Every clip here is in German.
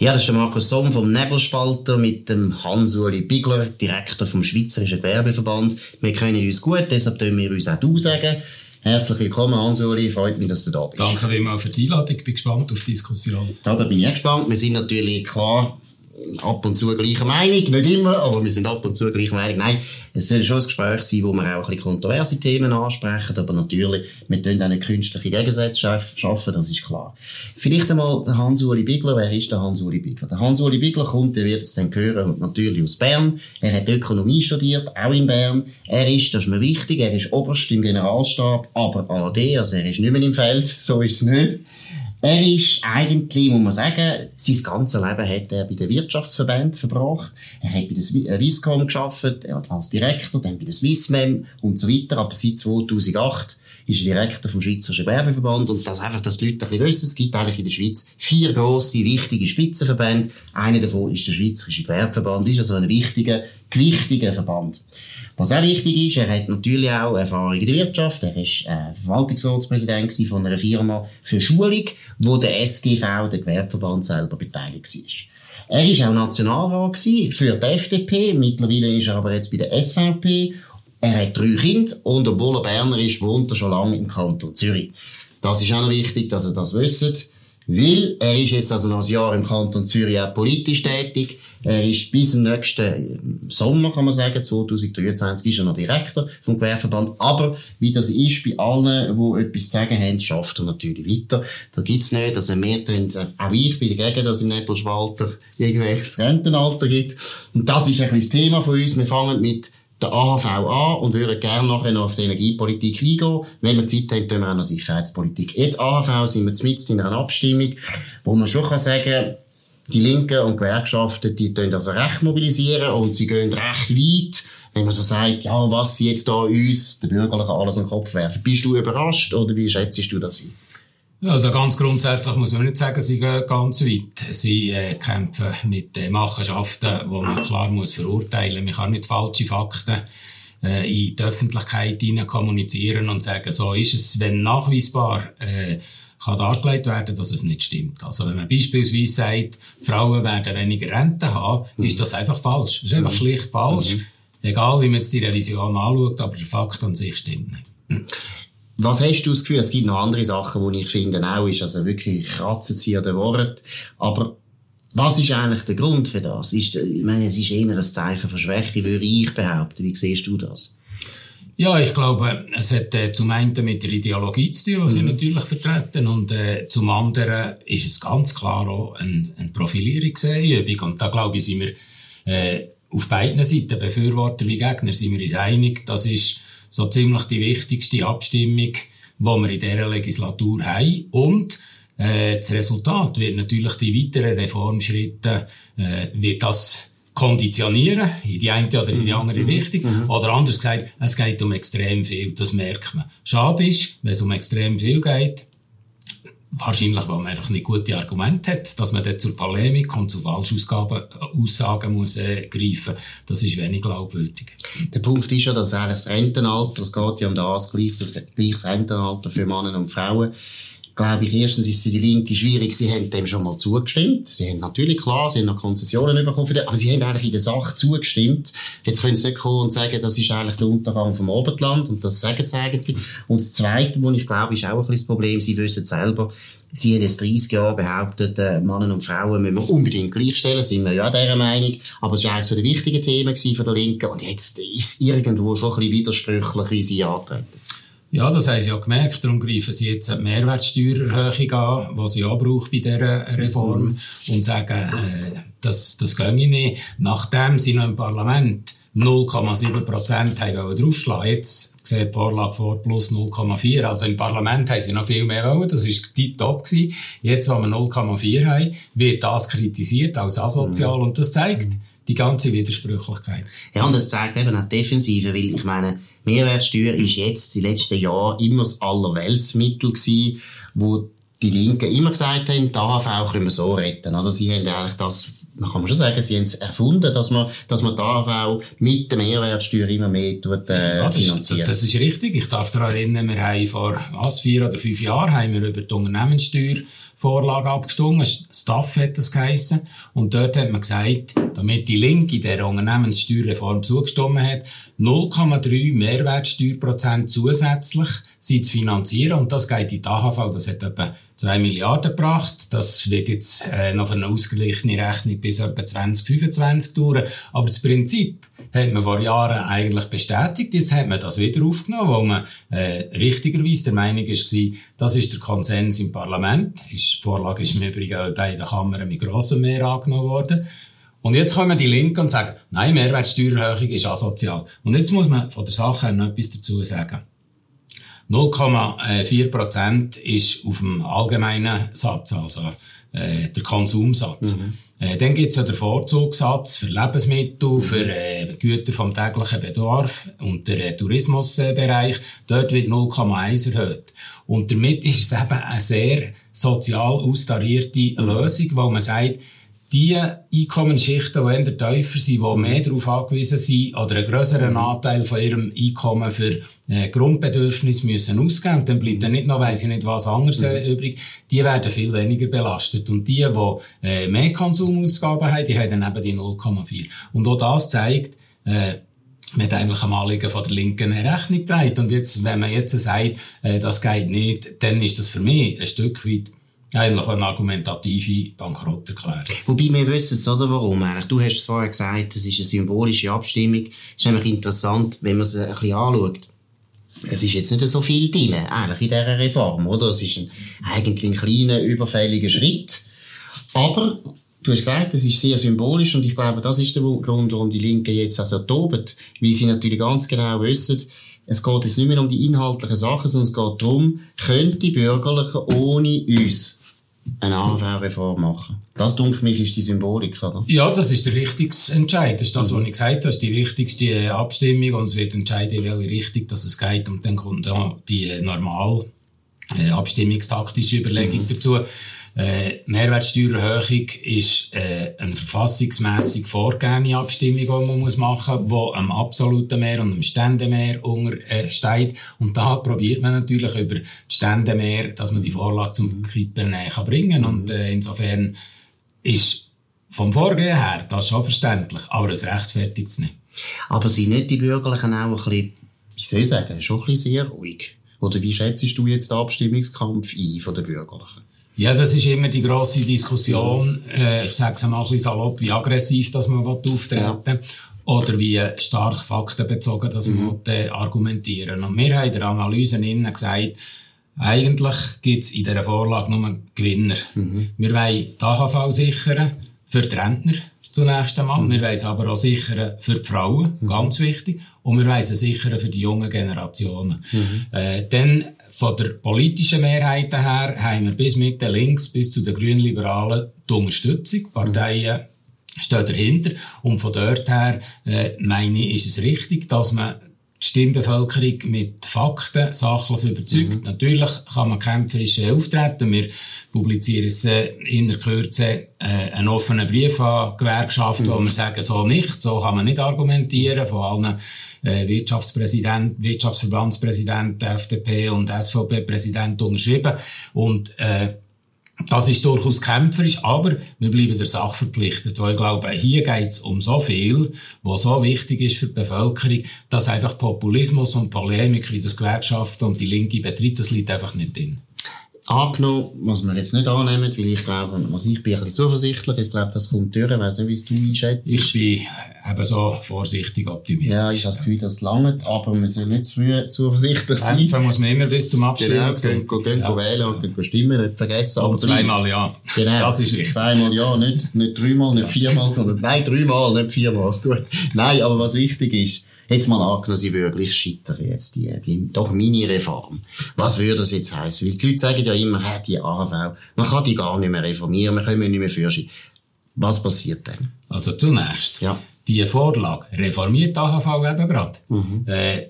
Ja, das ist der Markus Somm vom Nebelspalter mit dem Hans-Uli Bigler, Direktor vom Schweizerischen Gewerbeverband. Wir kennen uns gut, deshalb können wir uns auch du sagen. Herzlich willkommen, Hans-Uli. Freut mich, dass du da bist. Danke vielmals für die Einladung. Ich bin gespannt auf die Diskussion. Da bin ich gespannt. Wir sind natürlich klar ab und zu gleicher Meinung, nicht immer, aber wir sind ab und zu gleicher Meinung. Nein, es soll schon ein Gespräch sein, wo wir auch ein bisschen kontroverse Themen ansprechen, aber natürlich, wir tun eine künstliche Gegensätze schaffen, das ist klar. Vielleicht einmal der Hans-Uli Bigler. Wer ist der Hans-Uli Bigler? Der Hans-Uli Bigler kommt, ihr werdet es dann hören, natürlich aus Bern. Er hat Ökonomie studiert, auch in Bern. Er ist, das ist mir wichtig, er ist Oberst im Generalstab, aber AD, also er ist nicht mehr im Feld, so ist es nicht. Er ist eigentlich, muss man sagen, sein ganzes Leben hat er bei den Wirtschaftsverbänden verbracht. Er hat bei der äh, Swisscom geschafft, als Direktor, dann bei der Swissmem und so weiter. Aber seit 2008 ist er Direktor vom Schweizerischen Werbeverband und das einfach, dass die Leute ein bisschen wissen, es gibt eigentlich in der Schweiz vier grosse, wichtige Spitzenverbände. Einer davon ist der Schweizerische Gewerbeverband, ist also ein wichtiger, gewichtiger Verband. Was auch wichtig ist, er hat natürlich auch Erfahrung in der Wirtschaft. Er ist äh, Verwaltungsratspräsident von einer Firma für Schulung, wo der SGV, der Gewerbeverband, selber beteiligt war. Er war auch Nationalrat für die FDP. Mittlerweile ist er aber jetzt bei der SVP. Er hat drei Kinder und obwohl er Berner ist, wohnt er schon lange im Kanton Zürich. Das ist auch noch wichtig, dass er das wisst. Weil er ist jetzt also noch ein Jahr im Kanton Zürich auch politisch tätig. Er ist bis zum nächsten Sommer, kann man sagen, 2023, ist er noch Direktor vom Gewerbeverband. Aber wie das ist bei allen, die etwas zu sagen haben, schafft er natürlich weiter. Da gibt's nicht, also wir tun, äh, auch ich bin dagegen, dass im Nebelspalter irgendwelches Rentenalter gibt. Und das ist ein bisschen das Thema von uns. Wir fangen mit der AHV an und würden gerne nachher noch auf die Energiepolitik eingehen. Wenn wir Zeit haben, tun wir auch noch Sicherheitspolitik. Jetzt AHV sind wir mit in einer Abstimmung, wo man schon kann sagen die Linken und Gewerkschaften, die tun also recht mobilisieren und sie gehen recht weit. Wenn man so sagt, ja, was sie jetzt da uns, den Bürgerlichen, alles an den Kopf werfen. Bist du überrascht oder wie schätzt du das ein? Also ganz grundsätzlich muss man nicht sagen, sie gehen ganz weit. Sie äh, kämpfen mit äh, Machenschaften, wo man klar muss verurteilen. Man kann nicht falsche Fakten äh, in die Öffentlichkeit hinein kommunizieren und sagen, so ist es, wenn nachweisbar äh, kann dargelegt werden, dass es nicht stimmt. Also wenn man beispielsweise sagt, Frauen werden weniger Rente haben, mhm. ist das einfach falsch. Das ist einfach mhm. schlicht falsch. Mhm. Egal, wie man jetzt die Revision anschaut, aber der Fakt an sich stimmt nicht. Was hast du das Gefühl? Es gibt noch andere Sachen, die ich finde auch ist, also wirklich kratzenzieher Wort. Aber was ist eigentlich der Grund für das? Ist, ich meine, es ist eher ein Zeichen von Schwäche, würde ich behaupten. Wie siehst du das? Ja, ich glaube, es hat äh, zum einen mit der Ideologie zu tun, die sie mhm. natürlich vertreten, und äh, zum anderen ist es ganz klar auch eine, eine Profilierungsübung. Und da glaube ich, sind wir äh, auf beiden Seiten, Befürworter wie Gegner, sind wir uns einig, das ist so ziemlich die wichtigste Abstimmung, die wir in dieser Legislatur haben. Und äh, das Resultat wird natürlich die weiteren Reformschritte, äh, wird das konditionieren, in die eine oder in die andere mhm. Richtung. Mhm. Oder anders gesagt, es geht um extrem viel, das merkt man. Schade ist, wenn es um extrem viel geht, wahrscheinlich, weil man einfach nicht gute Argumente hat, dass man dann zur Polemik und zu Falschausgaben, äh, Aussagen muss äh, greifen. Das ist wenig glaubwürdig. Der Punkt ist ja, dass eigentlich das Rentenalter, es geht ja um das gleiches, das gleiches Rentenalter für Männer und Frauen, glaube ich, erstens ist es für die Linke schwierig, sie haben dem schon mal zugestimmt. Sie haben natürlich, klar, sie haben noch Konzessionen bekommen, den, aber sie haben eigentlich in der Sache zugestimmt. Jetzt können sie nicht kommen und sagen, das ist eigentlich der Untergang vom Oberland, und das sagen sie eigentlich. Und das Zweite, was ich glaube, ist auch ein bisschen das Problem, sie wissen selber, Sie haben jetzt 30 Jahre behauptet, äh, Männer und Frauen müssen wir unbedingt gleichstellen, sind wir ja dieser Meinung. Aber es war eines der wichtigen Themen der Linken. Und jetzt ist es irgendwo schon ein bisschen widersprüchlich, wie sie antreten. Ja, das haben sie ja gemerkt. Darum greifen sie jetzt die Mehrwertsteuererhöhung an, die sie auch braucht bei dieser Reform, mhm. und sagen, äh, das, das gehe nicht. Nachdem sie noch im Parlament 0,7 Prozent haben draufschlagen Jetzt sieht die Vorlage vor plus 0,4. Also im Parlament haben sie noch viel mehr wollen. Das war tiptop gewesen. Jetzt, wo wir 0,4 haben, wird das kritisiert als asozial. Mhm. Und das zeigt, die ganze Widersprüchlichkeit. Ja, und das zeigt eben auch Defensive, weil ich meine, Mehrwertsteuer ist jetzt die letzten Jahre immer das Allerweltsmittel gewesen, wo die Linken immer gesagt haben, die AHV können wir so retten. Oder? Sie haben eigentlich das man kann schon sagen, sie haben es erfunden, dass man, dass man da auch mit der Mehrwertsteuer immer mehr tut, äh, ja, das finanziert. Ist, das ist richtig. Ich darf daran erinnern, wir haben vor, was, vier oder fünf Jahren haben wir über die Unternehmenssteuer Vorlage abgestimmt. Staff hat das geheissen. Und dort hat man gesagt, damit die Linke der Unternehmenssteuerreform zugestimmt hat, 0,3 Mehrwertsteuerprozent zusätzlich sie zu finanzieren. Und das geht in die AHV. Das hat etwa 2 Milliarden gebracht. Das wird jetzt äh, noch eine ausgeglichene Rechnung bis etwa 2025 dauern. Aber das Prinzip hat man vor Jahren eigentlich bestätigt. Jetzt hat man das wieder aufgenommen, wo man äh, richtigerweise der Meinung war, das ist der Konsens im Parlament. Ist, die Vorlage ist im Übrigen auch bei den Kammern mit grossem Mehr angenommen worden. Und jetzt kommen die Linken und sagen, nein, Mehrwertsteuererhöhung ist asozial. Und jetzt muss man von der Sache noch etwas dazu sagen. 0,4% ist auf dem allgemeinen Satz, also äh, der Konsumsatz. Mhm. Äh, dann gibt es ja den Vorzugssatz für Lebensmittel, mhm. für äh, Güter vom täglichen Bedarf und der äh, Tourismusbereich. Dort wird 0,1 erhöht. Und damit ist es eben eine sehr sozial austarierte Lösung, wo man sagt, die Einkommensschichten, die eher tiefer sind, die mehr darauf angewiesen sind oder einen grösseren Anteil von ihrem Einkommen für äh, Grundbedürfnisse müssen ausgeben, dann bleibt dann nicht noch, weiss ich nicht was anderes äh, mhm. übrig, die werden viel weniger belastet. Und die, die äh, mehr Konsumausgaben haben, die haben dann eben die 0,4. Und auch das zeigt, äh, hat eigentlich am Anliegen von der Linken eine Rechnung getragen. Und jetzt, wenn man jetzt sagt, äh, das geht nicht, dann ist das für mich ein Stück weit eigentlich eine argumentative Bankrotterklärung. Wobei wir wissen es, oder, warum. Du hast es vorher gesagt, es ist eine symbolische Abstimmung. Es ist nämlich interessant, wenn man es ein bisschen anschaut. Es ist jetzt nicht so viel drin, eigentlich in dieser Reform, oder? Es ist ein, eigentlich ein kleiner, überfälliger Schritt. Aber, du hast gesagt, es ist sehr symbolisch und ich glaube, das ist der Grund, warum die Linken jetzt also toben. Weil sie natürlich ganz genau wissen, es geht jetzt nicht mehr um die inhaltlichen Sachen, sondern es geht darum, können die Bürgerlichen ohne uns eine AHV-Reform machen. Das, denke mich, ist die Symbolik, oder? Ja, das ist der richtigste Entscheid. Das ist das, was ich gesagt habe. Das ist die wichtigste Abstimmung und es wird entscheiden, in welche Richtung dass es geht. Und dann kommt ja die normal äh, abstimmungstaktische Überlegung mhm. dazu. Äh, Mehrwertsteuererhöhung ist äh, eine verfassungsmässig vorgegebene Abstimmung, die man muss machen muss, die am absoluten Mehr und am Ständemehr untersteht. Äh, und da probiert man natürlich über das Ständemehr, dass man die Vorlage zum Kippen äh, kann bringen kann. Und äh, insofern ist vom Vorgehen her das schon verständlich, aber es rechtfertigt es nicht. Aber sind nicht die Bürgerlichen auch ein bisschen, wie soll ich sagen, schon ein bisschen sehr ruhig? Oder wie schätzt du jetzt den Abstimmungskampf ein von den Bürgerlichen? Ja, das ist immer die grosse Diskussion. Äh, ich sage es mal ein bisschen salopp, wie aggressiv dass man auftreten will. Oder wie stark faktenbezogen dass man mhm. äh, argumentieren Und wir haben in der Analyse innen gesagt, eigentlich gibt es in dieser Vorlage nur Gewinner. Mhm. Wir wollen die AHV sichern für die Rentner zunächst einmal. Mhm. Wir wollen es aber auch sichern für die Frauen, mhm. ganz wichtig. Und wir wollen es sichern für die jungen Generationen. Mhm. Äh, dann von der politischen Mehrheit her haben wir bis Mitte links, bis zu den Grünliberalen die Unterstützung. Die Parteien stehen dahinter. Und von dort her, äh, meine ich, ist es richtig, dass man die Stimmbevölkerung mit Fakten sachlich überzeugt. Mhm. Natürlich kann man kämpferisch äh, auftreten. Wir publizieren es äh, in der Kürze äh, einen offenen Brief an Gewerkschaften, mhm. wo wir sagen, so nicht, so kann man nicht argumentieren, von allen äh, Wirtschaftspräsident, Wirtschaftsverbandspräsident FDP und SVP-Präsident unterschrieben. Und äh, das ist durchaus kämpferisch, aber wir bleiben der Sache verpflichtet, weil ich glaube, hier geht es um so viel, was so wichtig ist für die Bevölkerung, dass einfach Populismus und Polemik wie das Gewerkschaften und die Linke betritt, das liegt einfach nicht drin angenommen, was wir jetzt nicht annehmen, weil ich glaube, also ich bin ein bisschen zuversichtlich, ich glaube, das kommt durch, ich weiss nicht, wie es du einschätzt. Ich bin eben so vorsichtig optimistisch. Ja, ich habe das Gefühl, das lange, aber wir sollen nicht zu früh zuversichtlich sein. Kämpfen muss man immer bis zum Abstimmen genau, gehen, gehen, gehen ja. wählen und gehen stimmen, nicht vergessen. Und zweimal ja. Genau, das ist wichtig. Zweimal ja, nicht, nicht dreimal, nicht viermal, sondern nein, dreimal, nicht viermal. Gut. Nein, aber was wichtig ist, Jetzt mal angenommen, sie wirklich scheitern jetzt, die, die doch Mini-Reform. Was würde das jetzt heißen? Weil die Leute sagen ja immer, hey, die AHV, man kann die gar nicht mehr reformieren, man kann nicht mehr führen. Was passiert dann? Also zunächst, ja. die Vorlage reformiert die AHV eben gerade. Mhm. Äh,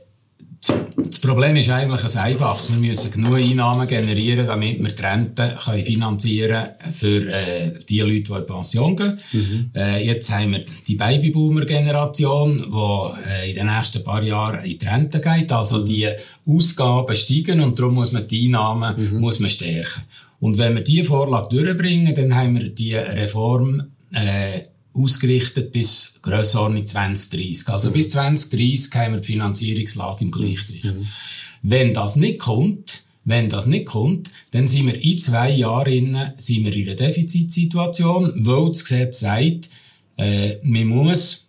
Das Problem ist eigentlich ein einfaches. Wir müssen genug Einnahmen generieren, damit wir die Rente können finanzieren können für äh, die Leute, die in Pension gehen. Mhm. Äh, jetzt haben wir die Babyboomer-Generation, die äh, in den nächsten paar Jahren in die Rente geht. Also mhm. die Ausgaben steigen und darum muss man die Einnahmen mhm. muss man stärken. Und wenn wir diese Vorlage durchbringen, dann haben wir die Reform äh, ausgerichtet bis Grössenordnung 2030. Also mhm. bis 2030 haben wir die Finanzierungslage im Gleichgewicht. Mhm. Wenn das nicht kommt, wenn das nicht kommt, dann sind wir in zwei Jahren sind wir in einer Defizitsituation, weil das Gesetz sagt, äh, man muss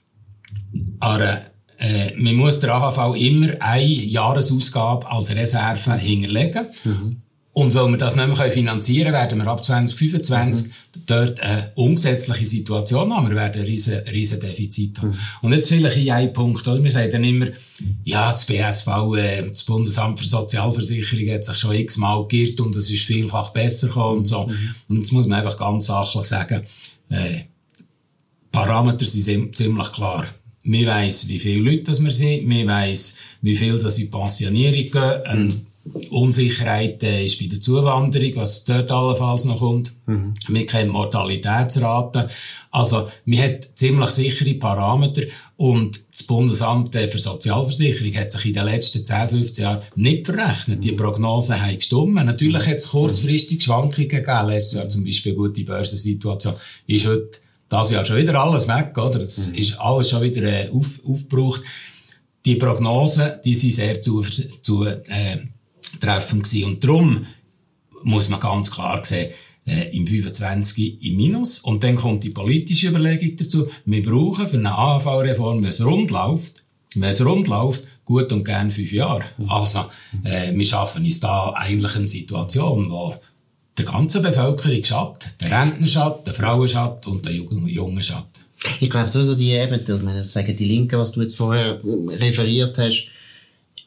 äh, man muss der AHV immer eine Jahresausgabe als Reserve hinterlegen. Mhm. Und weil wir das nicht mehr finanzieren können, werden wir ab 2025 mhm. dort eine umgesetzliche Situation haben. Wir werden ein riesen, riesen Defizit haben. Mhm. Und jetzt vielleicht in einen Punkt, oder? Wir sagen dann immer, ja, das BSV, äh, das Bundesamt für Sozialversicherung hat sich schon x-mal geirrt und es ist vielfach besser gekommen und so. Mhm. Und jetzt muss man einfach ganz sachlich sagen, äh, Parameter sind ziemlich klar. Wir weiss, wie viele Leute das wir sind. Wir weiss, wie viel das in Pensionierung gehen. Ein Unsicherheit äh, ist bei der Zuwanderung, was dort allenfalls noch kommt. Mhm. Wir kennen Mortalitätsraten. Also, wir hat ziemlich sichere Parameter und das Bundesamt äh, für Sozialversicherung hat sich in den letzten 10, 15 Jahren nicht verrechnet. Die Prognosen haben gestimmt. Natürlich hat es kurzfristig Schwankungen gegeben. Letztes Jahr zum Beispiel eine gute Börsensituation. Ist heute das Jahr schon wieder alles weg, oder? Es mhm. ist alles schon wieder äh, auf, aufgebraucht. Die Prognosen, die sind sehr zu, zu äh, treffend gewesen. Und darum muss man ganz klar sehen, äh, im 25 im Minus. Und dann kommt die politische Überlegung dazu. Wir brauchen für eine AHV-Reform, wenn es rund läuft, wenn es rund läuft, gut und gern fünf Jahre. Also, äh, wir schaffen uns da eigentlich eine Situation, wo der ganze Bevölkerung schadet. Der Rentner schadet, der Frauen schadet und der Jungen schadet. Ich glaube, so die eben, ich meine, sagen die Linken, was du jetzt vorher referiert hast,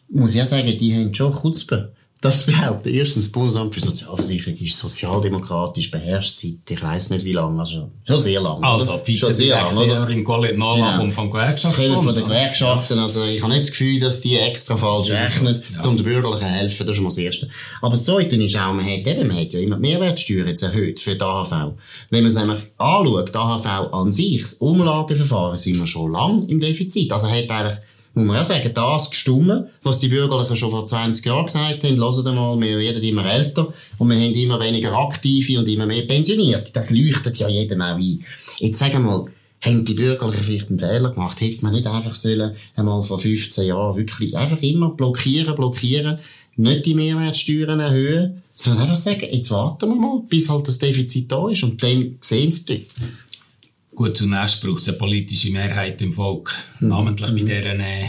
muss ich auch sagen, die haben schon Chutzpe. Das behauptet erstens, das Bundesamt für Sozialversicherung ist sozialdemokratisch beherrscht seit, ich weiss nicht wie lange, also schon sehr lange. Also, Vizedirektorin Colette Nola genau. kommt vom Gewerkschaftsbund. von den Gewerkschaften, also ich habe nicht das Gefühl, dass die extra falsch rechnen, ja. um den Bürgerlichen helfen, das ist schon mal das Erste. Aber das Zweite ist auch, man hat eben, man hat ja immer die Mehrwertsteuer jetzt erhöht für die AHV. Wenn man es nämlich anschaut, die AHV an sich, das Umlageverfahren, sind wir schon lange im Defizit. Also hat eigentlich muss man auch sagen, das gestummen, was die Bürgerlichen schon vor 20 Jahren gesagt haben, hört mal, wir werden immer älter und wir haben immer weniger Aktive und immer mehr pensioniert. Das leuchtet ja jedem auch ein. Jetzt sagen wir mal, haben die Bürgerlichen vielleicht einen Fehler gemacht? Hätte man nicht einfach sollen, einmal vor 15 Jahren wirklich einfach immer blockieren, blockieren, nicht die Mehrwertsteuern erhöhen, sondern einfach sagen, jetzt warten wir mal, bis halt das Defizit da ist und dann sehen sie dort. Gut, zunächst braucht es eine politische Mehrheit im Volk, mhm. namentlich mhm. bei dieser äh,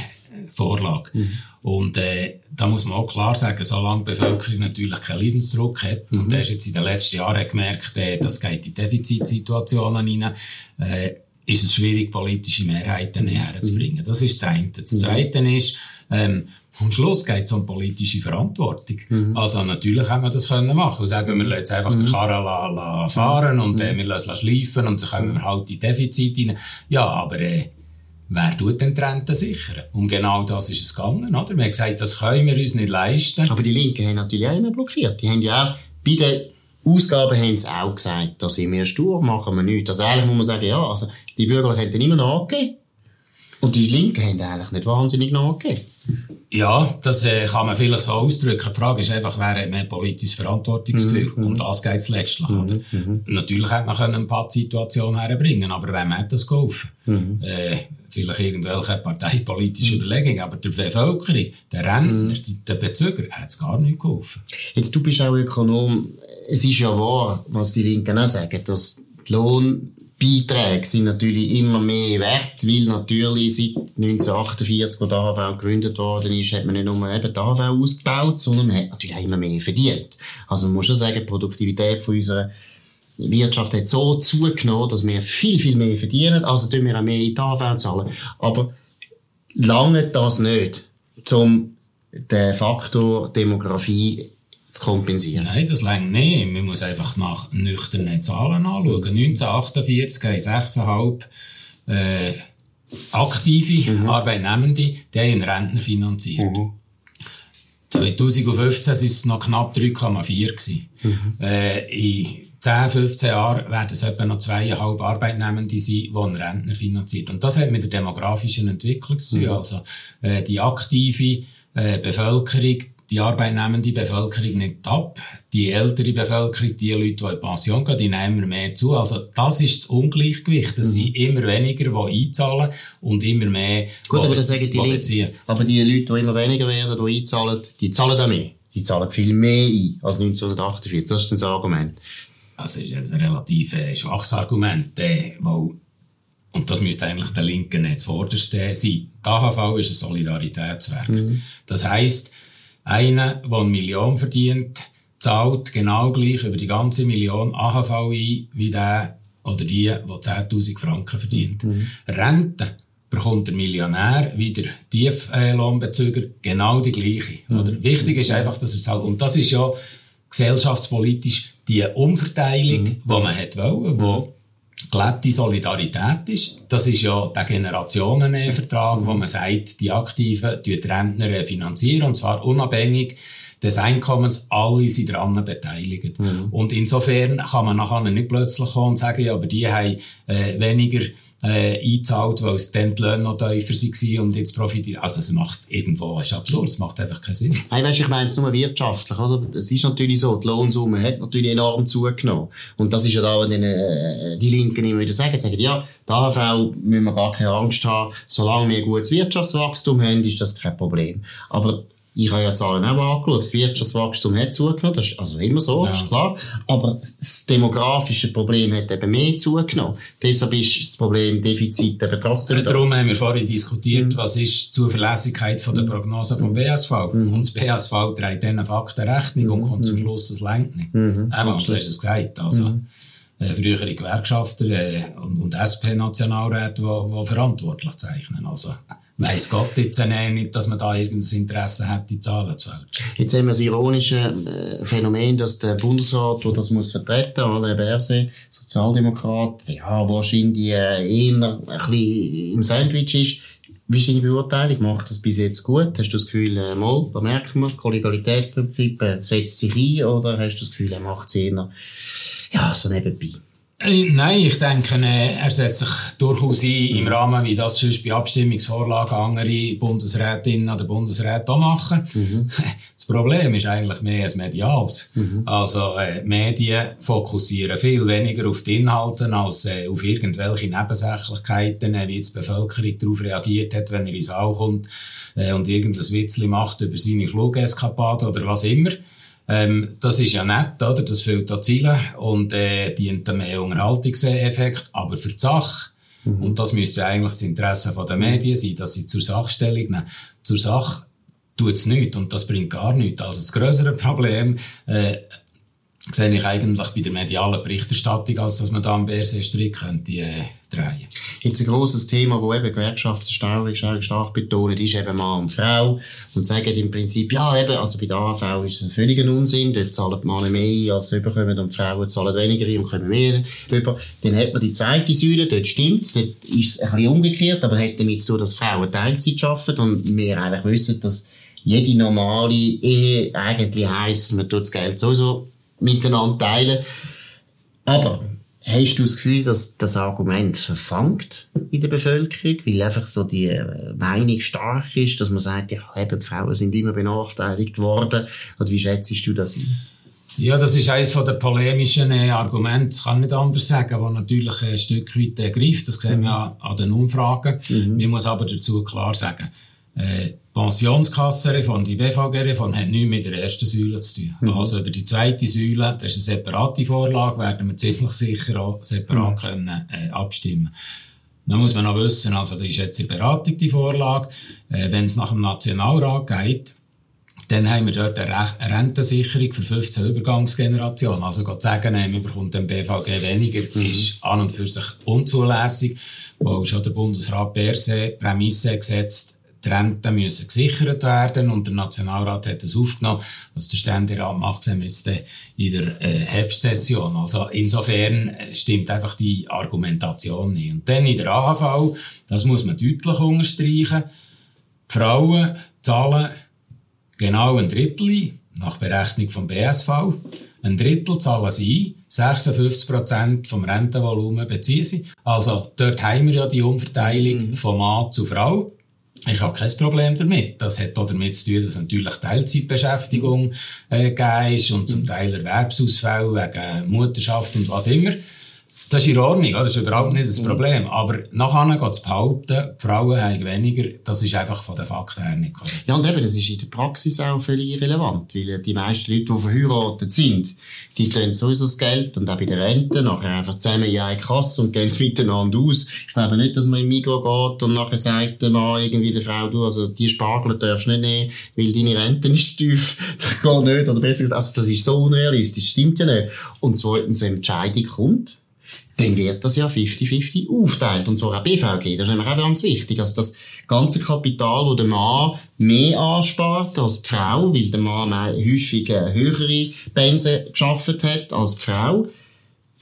Vorlage. Mhm. Und äh, da muss man auch klar sagen, solange die Bevölkerung natürlich keinen Leidensdruck hat, mhm. und der ist jetzt in den letzten Jahren gemerkt, äh, das geht in Defizitsituationen hinein, äh, ist es schwierig, politische Mehrheiten näher zu bringen. Das ist das eine. Das zweite ist, ähm, am Schluss geht es um politische Verantwortung. Mhm. Also natürlich haben wir das können machen und sagen, wir lassen jetzt einfach mhm. den Karren la, la fahren und äh, wir lassen schleifen und dann kommen wir halt in Defizit rein. Ja, aber äh, wer tut denn die Rente sichern? Um genau das ist es gegangen, oder? Wir haben gesagt, das können wir uns nicht leisten. Aber die Linken haben natürlich auch immer blockiert. Die haben ja auch bei den Ausgaben haben sie auch gesagt, da sind wir stur, machen wir nichts. Also eigentlich muss man sagen, ja, also die Bürgerlichen hätten immer nachgegeben. Und die Linken haben eigentlich nicht wahnsinnig nachgegeben. Ja, das äh, kann man vielleicht so ausdrücken. Die Frage ist einfach, wer hat mehr politisches Verantwortungsgefühl? Mhm. Um das geht es letztlich. Mhm. Mhm. Natürlich hätte man eine Pattsituation herbringen aber wem hat das geholfen? Mhm. Äh, vielleicht irgendwelche parteipolitische mhm. Überlegungen, aber der Bevölkerung, der Rentner, mhm. der Bezüger, hat es gar nicht geholfen. Jetzt, du bist auch Ökonom. Es ist ja wahr, was die Linken auch sagen, dass die Lohn Beiträge sind natürlich immer mehr wert, weil natürlich seit 1948, wo die AHV gegründet worden ist, hat man nicht nur eben die AHV ausgebaut, sondern man hat natürlich auch immer mehr verdient. Also man muss schon sagen, die Produktivität von unserer Wirtschaft hat so zugenommen, dass wir viel, viel mehr verdienen, also tun wir auch mehr in die AHV zahlen. Aber lange das nicht, um den Faktor Demografie zu kompensieren? Nein, das längt nicht. Man muss einfach nach nüchternen Zahlen anschauen. 1948 haben 6,5 äh, aktive mhm. Arbeitnehmende, die haben Rentner finanziert. Mhm. 2015 waren es noch knapp 3,4 mhm. äh, in 10, 15 Jahren werden es etwa noch zweieinhalb Arbeitnehmende sein, die einen Rentner finanziert. Und das hat mit der demografischen Entwicklung zu tun. Mhm. Also, äh, die aktive äh, Bevölkerung, die arbeitnehmende Bevölkerung nimmt ab. Die ältere Bevölkerung, die Leute, die in Pension gehen, die nehmen mehr zu. Also, das ist das Ungleichgewicht. Es mhm. sind immer weniger, die einzahlen und immer mehr, Gut, aber das sagen die Leute, aber die Leute, die immer weniger werden, die einzahlen, die zahlen auch mehr. Die zahlen viel mehr ein als 1948. Das ist das Argument. Also, das ist ein relativ äh, schwaches Argument, äh, weil und das müsste eigentlich der Linken nicht zuvorderst sein. Die AHV ist ein Solidaritätswerk. Mhm. Das heisst, einer, der eine Million verdient, zahlt genau gleich über die ganze Million AHV ein, wie der oder die, der 10.000 Franken verdient. Mhm. Rente bekommt der Millionär wie der Tieflohnbezüger genau die gleiche. Mhm. Oder? Wichtig ist einfach, dass er zahlt. Und das ist ja gesellschaftspolitisch die Umverteilung, mhm. die man hat wollen, wo gelebte Solidarität ist. Das ist ja der Generationenvertrag, wo man sagt, die Aktiven die Rentner finanzieren, und zwar unabhängig des Einkommens, alle sind daran beteiligt. Mhm. Und insofern kann man nachher nicht plötzlich kommen und sagen, ja, aber die haben äh, weniger äh, eingezahlt, weil es dann die Löhne noch tiefer waren und jetzt profitieren. Also es macht irgendwo, es ist absurd, es macht einfach keinen Sinn. Nein, weißt, ich meine es nur wirtschaftlich, oder? Es ist natürlich so, die Lohnsumme hat natürlich enorm zugenommen. Und das ist ja da, wenn äh, die Linken immer wieder sagen, sagen, ja, da müssen wir gar keine Angst haben, solange wir ein gutes Wirtschaftswachstum haben, ist das kein Problem. Aber ich habe ja Zahlen auch angeschaut. Das Wirtschaftswachstum hat zugenommen. Das ist also immer so, ja. ist klar. Aber das demografische Problem hat eben mehr zugenommen. Deshalb ist das Problem Defizit eben trotzdem da. Darum haben wir vorhin diskutiert, mhm. was ist die Zuverlässigkeit von der mhm. Prognose vom BSV. Mhm. Und das BSV trägt diesen Fakten Rechnung und kommt zum mhm. Schluss, es längt nicht. Mhm. Einmal, du hast es gesagt. Also, mhm. äh, frühere Gewerkschafter äh, und, und SP-Nationalräte, die verantwortlich zeichnen. Also, weiss Gott jetzt nicht, dass man da irgendein Interesse hat, die Zahlen zu halten. Jetzt haben wir das ironische äh, Phänomen, dass der Bundesrat, der das muss vertreten muss, der Berse, Sozialdemokrat, ja, wahrscheinlich äh, eher ein bisschen im Sandwich ist. Wie ist deine Beurteilung? Macht das bis jetzt gut? Hast du das Gefühl, äh, mal, da merkt man, Kollegialitätsprinzip äh, setzt sich ein, oder hast du das Gefühl, er macht es eher, ja, so nebenbei? Äh, nein, ich denke, äh, er setzt sich durchaus ein im Rahmen, wie das sonst bei Abstimmungsvorlagen andere Bundesrätinnen oder Bundesräte auch machen. Mhm. Das Problem ist eigentlich mehr als mediales. Mhm. Also, äh, Medien fokussieren viel weniger auf die Inhalte als äh, auf irgendwelche Nebensächlichkeiten, äh, wie die Bevölkerung darauf reagiert hat, wenn er ins Saal kommt äh, und irgendwas Witzli macht über seine Flugeskapade oder was immer. Ähm, das ist ja nett, oder? Das füllt da Ziele und äh, dient mehr Unterhaltungseffekt. Aber für die Sache, mhm. und das müsste eigentlich das Interesse der Medien sein, dass sie zur Sachstellung nehmen. Zur Sache tut's nichts und das bringt gar nichts. Also das größere Problem äh, sehe ich eigentlich bei der medialen Berichterstattung, als dass man da am BRC-Strick könnte äh, drehen. Jetzt ein grosses Thema, wo eben Gewerkschaften stark, stark, stark betonen, ist eben Mann und Frau und sagen im Prinzip, ja eben, also bei der AV ist es ein völliger Unsinn, dort zahlen die Männer mehr, als sie bekommen und die Frauen zahlen weniger und kommen mehr über. Dann hat man die zweite Säule, dort stimmt's, dort ist es ein bisschen umgekehrt, aber hat damit zu tun, dass Frauen Teilzeit arbeiten und wir eigentlich wissen, dass jede normale Ehe eigentlich heisst, man tut das Geld sowieso miteinander teilen. Aber hast du das Gefühl, dass das Argument verfangt in der Bevölkerung, weil einfach so die äh, Meinung stark ist, dass man sagt, ja, eben, die Frauen sind immer benachteiligt worden? Oder wie schätzt du das ein? Ja, das ist eines der polemischen äh, Argumente, das kann ich nicht anders sagen, wo natürlich ein Stück weit äh, greift. Das sehen wir ja an den Umfragen. Mhm. Man muss aber dazu klar sagen, äh, Pensionskassenreform, die BVG-Reform hat nichts mit der ersten Säule zu tun. Mhm. Also über die zweite Säule, das ist eine separate Vorlage, werden wir ziemlich sicher auch separat mhm. können, äh, abstimmen. Dann muss man noch wissen, also das ist jetzt eine Beratung, die Vorlage. Äh, Wenn es nach dem Nationalrat geht, dann haben wir dort eine Rentensicherung für 15 Übergangsgenerationen. Also Gott sagen, wir bekommt den BVG weniger, mhm. ist an und für sich unzulässig, wo schon der Bundesrat per se Prämisse gesetzt die Renten müssen gesichert werden und der Nationalrat hat das aufgenommen. Was der Ständerat macht, sehen wir jetzt in der äh, Herbstsession. Also insofern äh, stimmt einfach die Argumentation nicht. Und dann in der AHV, das muss man deutlich unterstreichen, die Frauen zahlen genau ein Drittel nach Berechnung vom BSV. Ein Drittel zahlen sie ein, 56 Prozent vom Rentenvolumen beziehen sie. Also dort haben wir ja die Umverteilung mhm. von Mann zu Frau. Ich habe kein Problem damit. Das hat auch damit zu tun, dass natürlich Teilzeitbeschäftigung äh, gegeben ist und zum mhm. Teil Erwerbsausfälle wegen Mutterschaft und was immer. Das ist in Ordnung, das ist überhaupt nicht das Problem. Aber nachher geht es behaupten, die Frauen haben weniger, das ist einfach von den Fakten her nicht korrekt. Ja, und eben, das ist in der Praxis auch völlig irrelevant, weil die meisten Leute, die verheiratet sind, die tun sowieso das Geld und auch bei der Rente nachher einfach zusammen in eine Kasse und gehen es miteinander aus. Ich glaube nicht, dass man im Migros geht und nachher sagt der Mann irgendwie der Frau, du, also die Spargel darfst du nicht nehmen, weil deine Rente ist tief. Das geht nicht, oder besser gesagt, also das ist so unrealistisch, stimmt ja nicht. Und zweitens, wenn Entscheidung kommt, dann wird das ja 50-50 aufteilt. Und zwar auch BVG. Das ist nämlich auch ganz wichtig. Also das ganze Kapital, das der Mann mehr anspart als die Frau, weil der Mann häufig höhere Pensen geschafft hat als die Frau,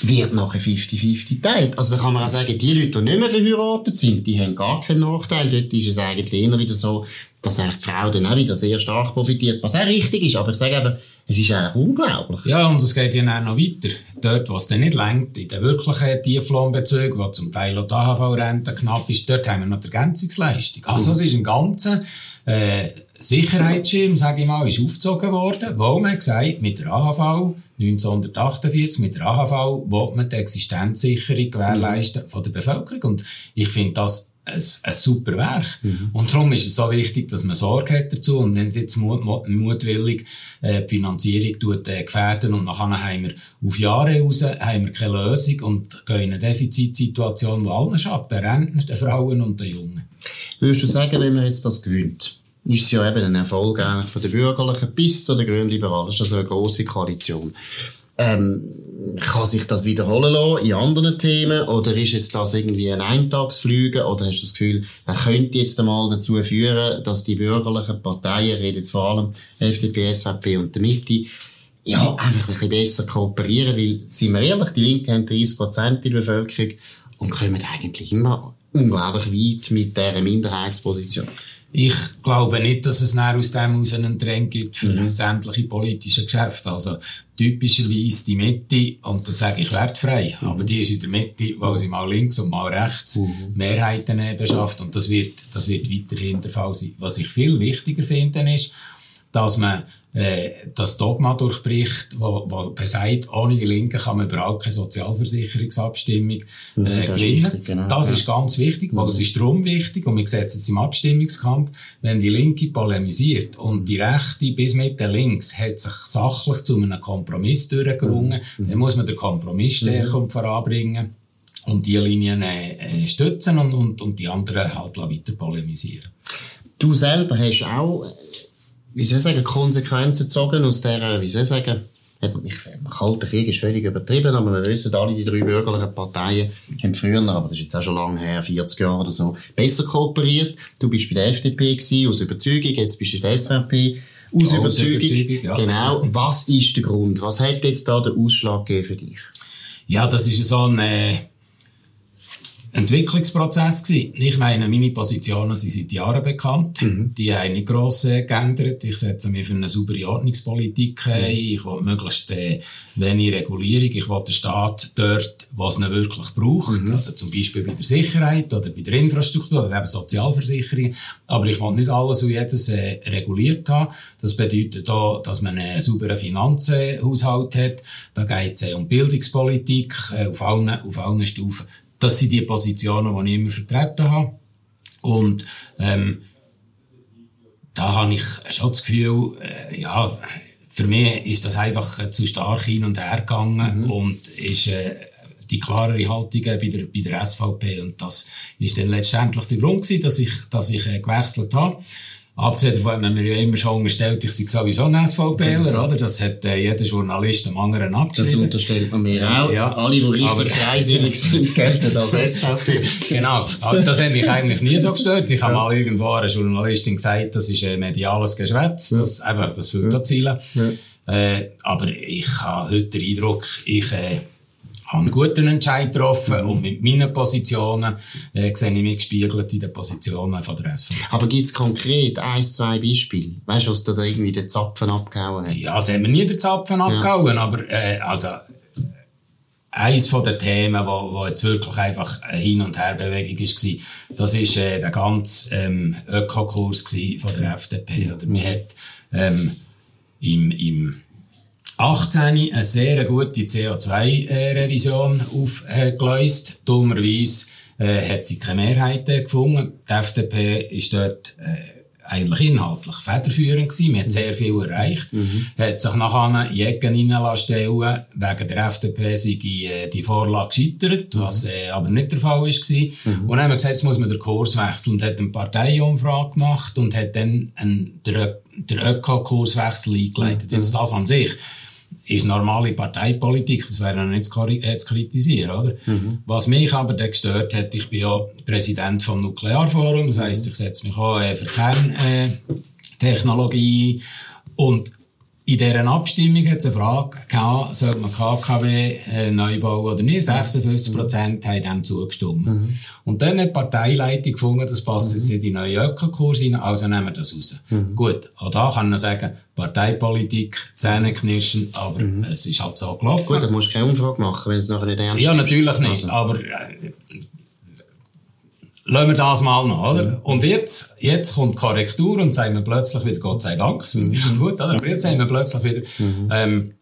wird nachher 50-50 teilt. Also da kann man auch sagen, die Leute, die nicht mehr verheiratet sind, die haben gar keinen Nachteil. Dort ist es eigentlich eher wieder so, dass eigentlich die Frau dann auch wieder sehr stark profitiert, was auch richtig ist. Aber ich sage eben, es ist eigentlich unglaublich. Ja, und es geht ja auch noch weiter. Dort, wo es dann nicht längt, in den wirklichen Tieflohnbezügen, wo zum Teil auch die AHV-Rente knapp ist, dort haben wir noch die Ergänzungsleistung. Also es ist ein ganzer äh, Sicherheitsschirm, sage ich mal, ist aufgezogen worden, wo man gesagt mit der AHV 1948, mit der AHV, wo man die Existenzsicherung gewährleisten von der Bevölkerung. Und ich finde das ein, ein super Werk. Mhm. Und darum ist es so wichtig, dass man Sorge hat dazu und nicht jetzt mut, mutwillig äh, die Finanzierung tut, äh, gefährden und nachher haben wir auf Jahre raus haben wir keine Lösung und gehen in eine Defizitsituation, die allen schadet, den Rentner, den Frauen und den Jungen. Würdest du sagen, wenn man jetzt das gewinnt, ist es ja eben ein Erfolg eigentlich von den Bürgerlichen bis zu den Grünliberalen, das ist also eine grosse Koalition. Ähm, kann sich das wiederholen lassen in anderen Themen? Oder ist es das irgendwie ein Eintagsflüge? Oder hast du das Gefühl, er könnte jetzt einmal dazu führen, dass die bürgerlichen Parteien, reden jetzt vor allem FDP, SVP und der Mitte, ja, einfach ein bisschen besser kooperieren? Weil, sind wir ehrlich, die Linken haben 30 Prozent in der Bevölkerung und kommen eigentlich immer unglaublich weit mit dieser Minderheitsposition. Ich glaube nicht, dass es aus dem aus einen Trend gibt für mhm. sämtliche politische Geschäfte. Also typischerweise die Mitte, und das sage ich wertfrei, mhm. aber die ist in der Mitte, weil sie mal links und mal rechts mhm. Mehrheiten beschafft und das wird, das wird weiterhin der Fall sein. Was ich viel wichtiger finde, ist, dass man äh, das Dogma durchbricht, wo, wo besagt, ohne die Linken kann man überhaupt keine Sozialversicherungsabstimmung mhm, äh, gewinnen. Das, ist, genau, das ja. ist ganz wichtig, weil mhm. es ist darum wichtig, und wir sehen es im Abstimmungskampf, wenn die Linke polemisiert und die Rechte bis mit der Links hat sich sachlich zu einem Kompromiss durchgerungen, mhm. dann muss man den Kompromiss stärken mhm. und voranbringen und die Linien äh, stützen und, und, und die anderen halt weiter polemisieren. Du selber hast auch wie soll ich sagen, Konsequenzen gezogen aus dieser, wie soll ich sagen, ich, kalter Krieg ist völlig übertrieben, aber wir wissen alle, die drei bürgerlichen Parteien haben früher, aber das ist jetzt auch schon lange her, 40 Jahre oder so, besser kooperiert. Du bist bei der FDP gewesen, aus Überzeugung, jetzt bist du in der SVP aus ja, Überzeugung. Überzeugung ja. Genau. Was ist der Grund? Was hat jetzt da den Ausschlag gegeben für dich? Ja, das ist so ein, äh, Entwicklungsprozess gewesen. Ich meine, meine Positionen sind seit Jahren bekannt. Mhm. Die haben nicht gross äh, geändert. Ich setze mich für eine saubere Ordnungspolitik ein. Mhm. Ich will möglichst äh, wenig Regulierung. Ich will den Staat dort, was er wirklich braucht. Mhm. Also zum Beispiel bei der Sicherheit oder bei der Infrastruktur oder eben Sozialversicherung. Aber ich will nicht alles und jedes äh, reguliert haben. Das bedeutet auch, dass man einen sauberen Finanzhaushalt hat. Da geht es äh, um Bildungspolitik äh, auf, allen, auf allen Stufen. Das sind die Positionen, die ich immer vertreten habe. Und ähm, da habe ich schon das Gefühl, äh, ja, für mich ist das einfach zu stark hin und her gegangen mhm. und ist äh, die klarere Haltung bei der, bei der SVP. Und das ist dann letztendlich der Grund gewesen, dass ich, dass ich äh, gewechselt habe. Abgesehen davon haben wir ja immer schon unterstellt, ich sei sowieso ein SVPler, oder? Das hat äh, jeder Journalist am anderen abgeschrieben. Das unterstellt man mir auch. Ja. Alle, die richtig aber, freisinnig sind, gelten als SVP. genau. Aber das hat mich eigentlich nie so gestört. Ich habe mal irgendwo einer Journalistin gesagt, das ist ein mediales Geschwätz. Das, ja. eben, das füllt ja. Ziele. Ja. Äh, aber ich habe heute den Eindruck, ich, äh, habe einen guten Entscheid getroffen und mit meinen Positionen äh, sehe ich mich gespiegelt in den Positionen von der SVP. Aber gibt es konkret ein, zwei Beispiele? Weißt du, was da irgendwie den Zapfen abgehauen hat? Ja, sie haben mir nie den Zapfen ja. abgehauen, aber äh, also eines von den Themen, wo, wo jetzt wirklich einfach eine Hin- und Herbewegung war, das ist äh, der ganze ähm, Ökokurs von der FDP. Oder man hat ähm, im, im 18 eine sehr gute CO2-Revision aufgeleistet. Dummerweise äh, hat sie keine Mehrheit gefunden. Die FDP ist dort äh, eigentlich inhaltlich federführend gewesen. Man hat sehr viel erreicht. Mhm. Hat sich nachher in Ecken reinstellen Wegen der FDP sei äh, die Vorlage gescheitert, mhm. was äh, aber nicht der Fall war. Mhm. Und dann haben wir gesagt, jetzt muss man den Kurs wechseln und hat eine Parteiumfrage gemacht und hat dann einen, den, den Öko-Kurswechsel eingeleitet. Mhm. Jetzt das an sich ist normale Parteipolitik, das wäre nicht äh, zu kritisieren, oder? Mhm. Was mich aber dann gestört hat, ich bin ja Präsident vom Nuklearforum, das heisst, ich setze mich auch äh, für Kerntechnologie und in dieser Abstimmung hat es eine Frage gehabt, soll man KKW äh, neu bauen oder nicht? 56 Prozent haben dem zugestimmt. Mhm. Und dann hat die Parteileitung gefunden, das passt mhm. jetzt in die neue Ökokurs rein, also nehmen wir das raus. Mhm. Gut, auch da kann man sagen, Parteipolitik, Zähne knirschen, aber mhm. es ist halt so gelaufen. Gut, dann musst du keine Umfrage machen, wenn es nachher nicht ernst ist. Ja, natürlich nicht, also. aber äh, Lassen wir das mal noch, oder? Ja. Und jetzt, jetzt kommt Korrektur und sagen wir plötzlich wieder, Gott sei Dank, das finde ich schon gut, oder? Aber jetzt sagen wir plötzlich wieder, mhm. ähm,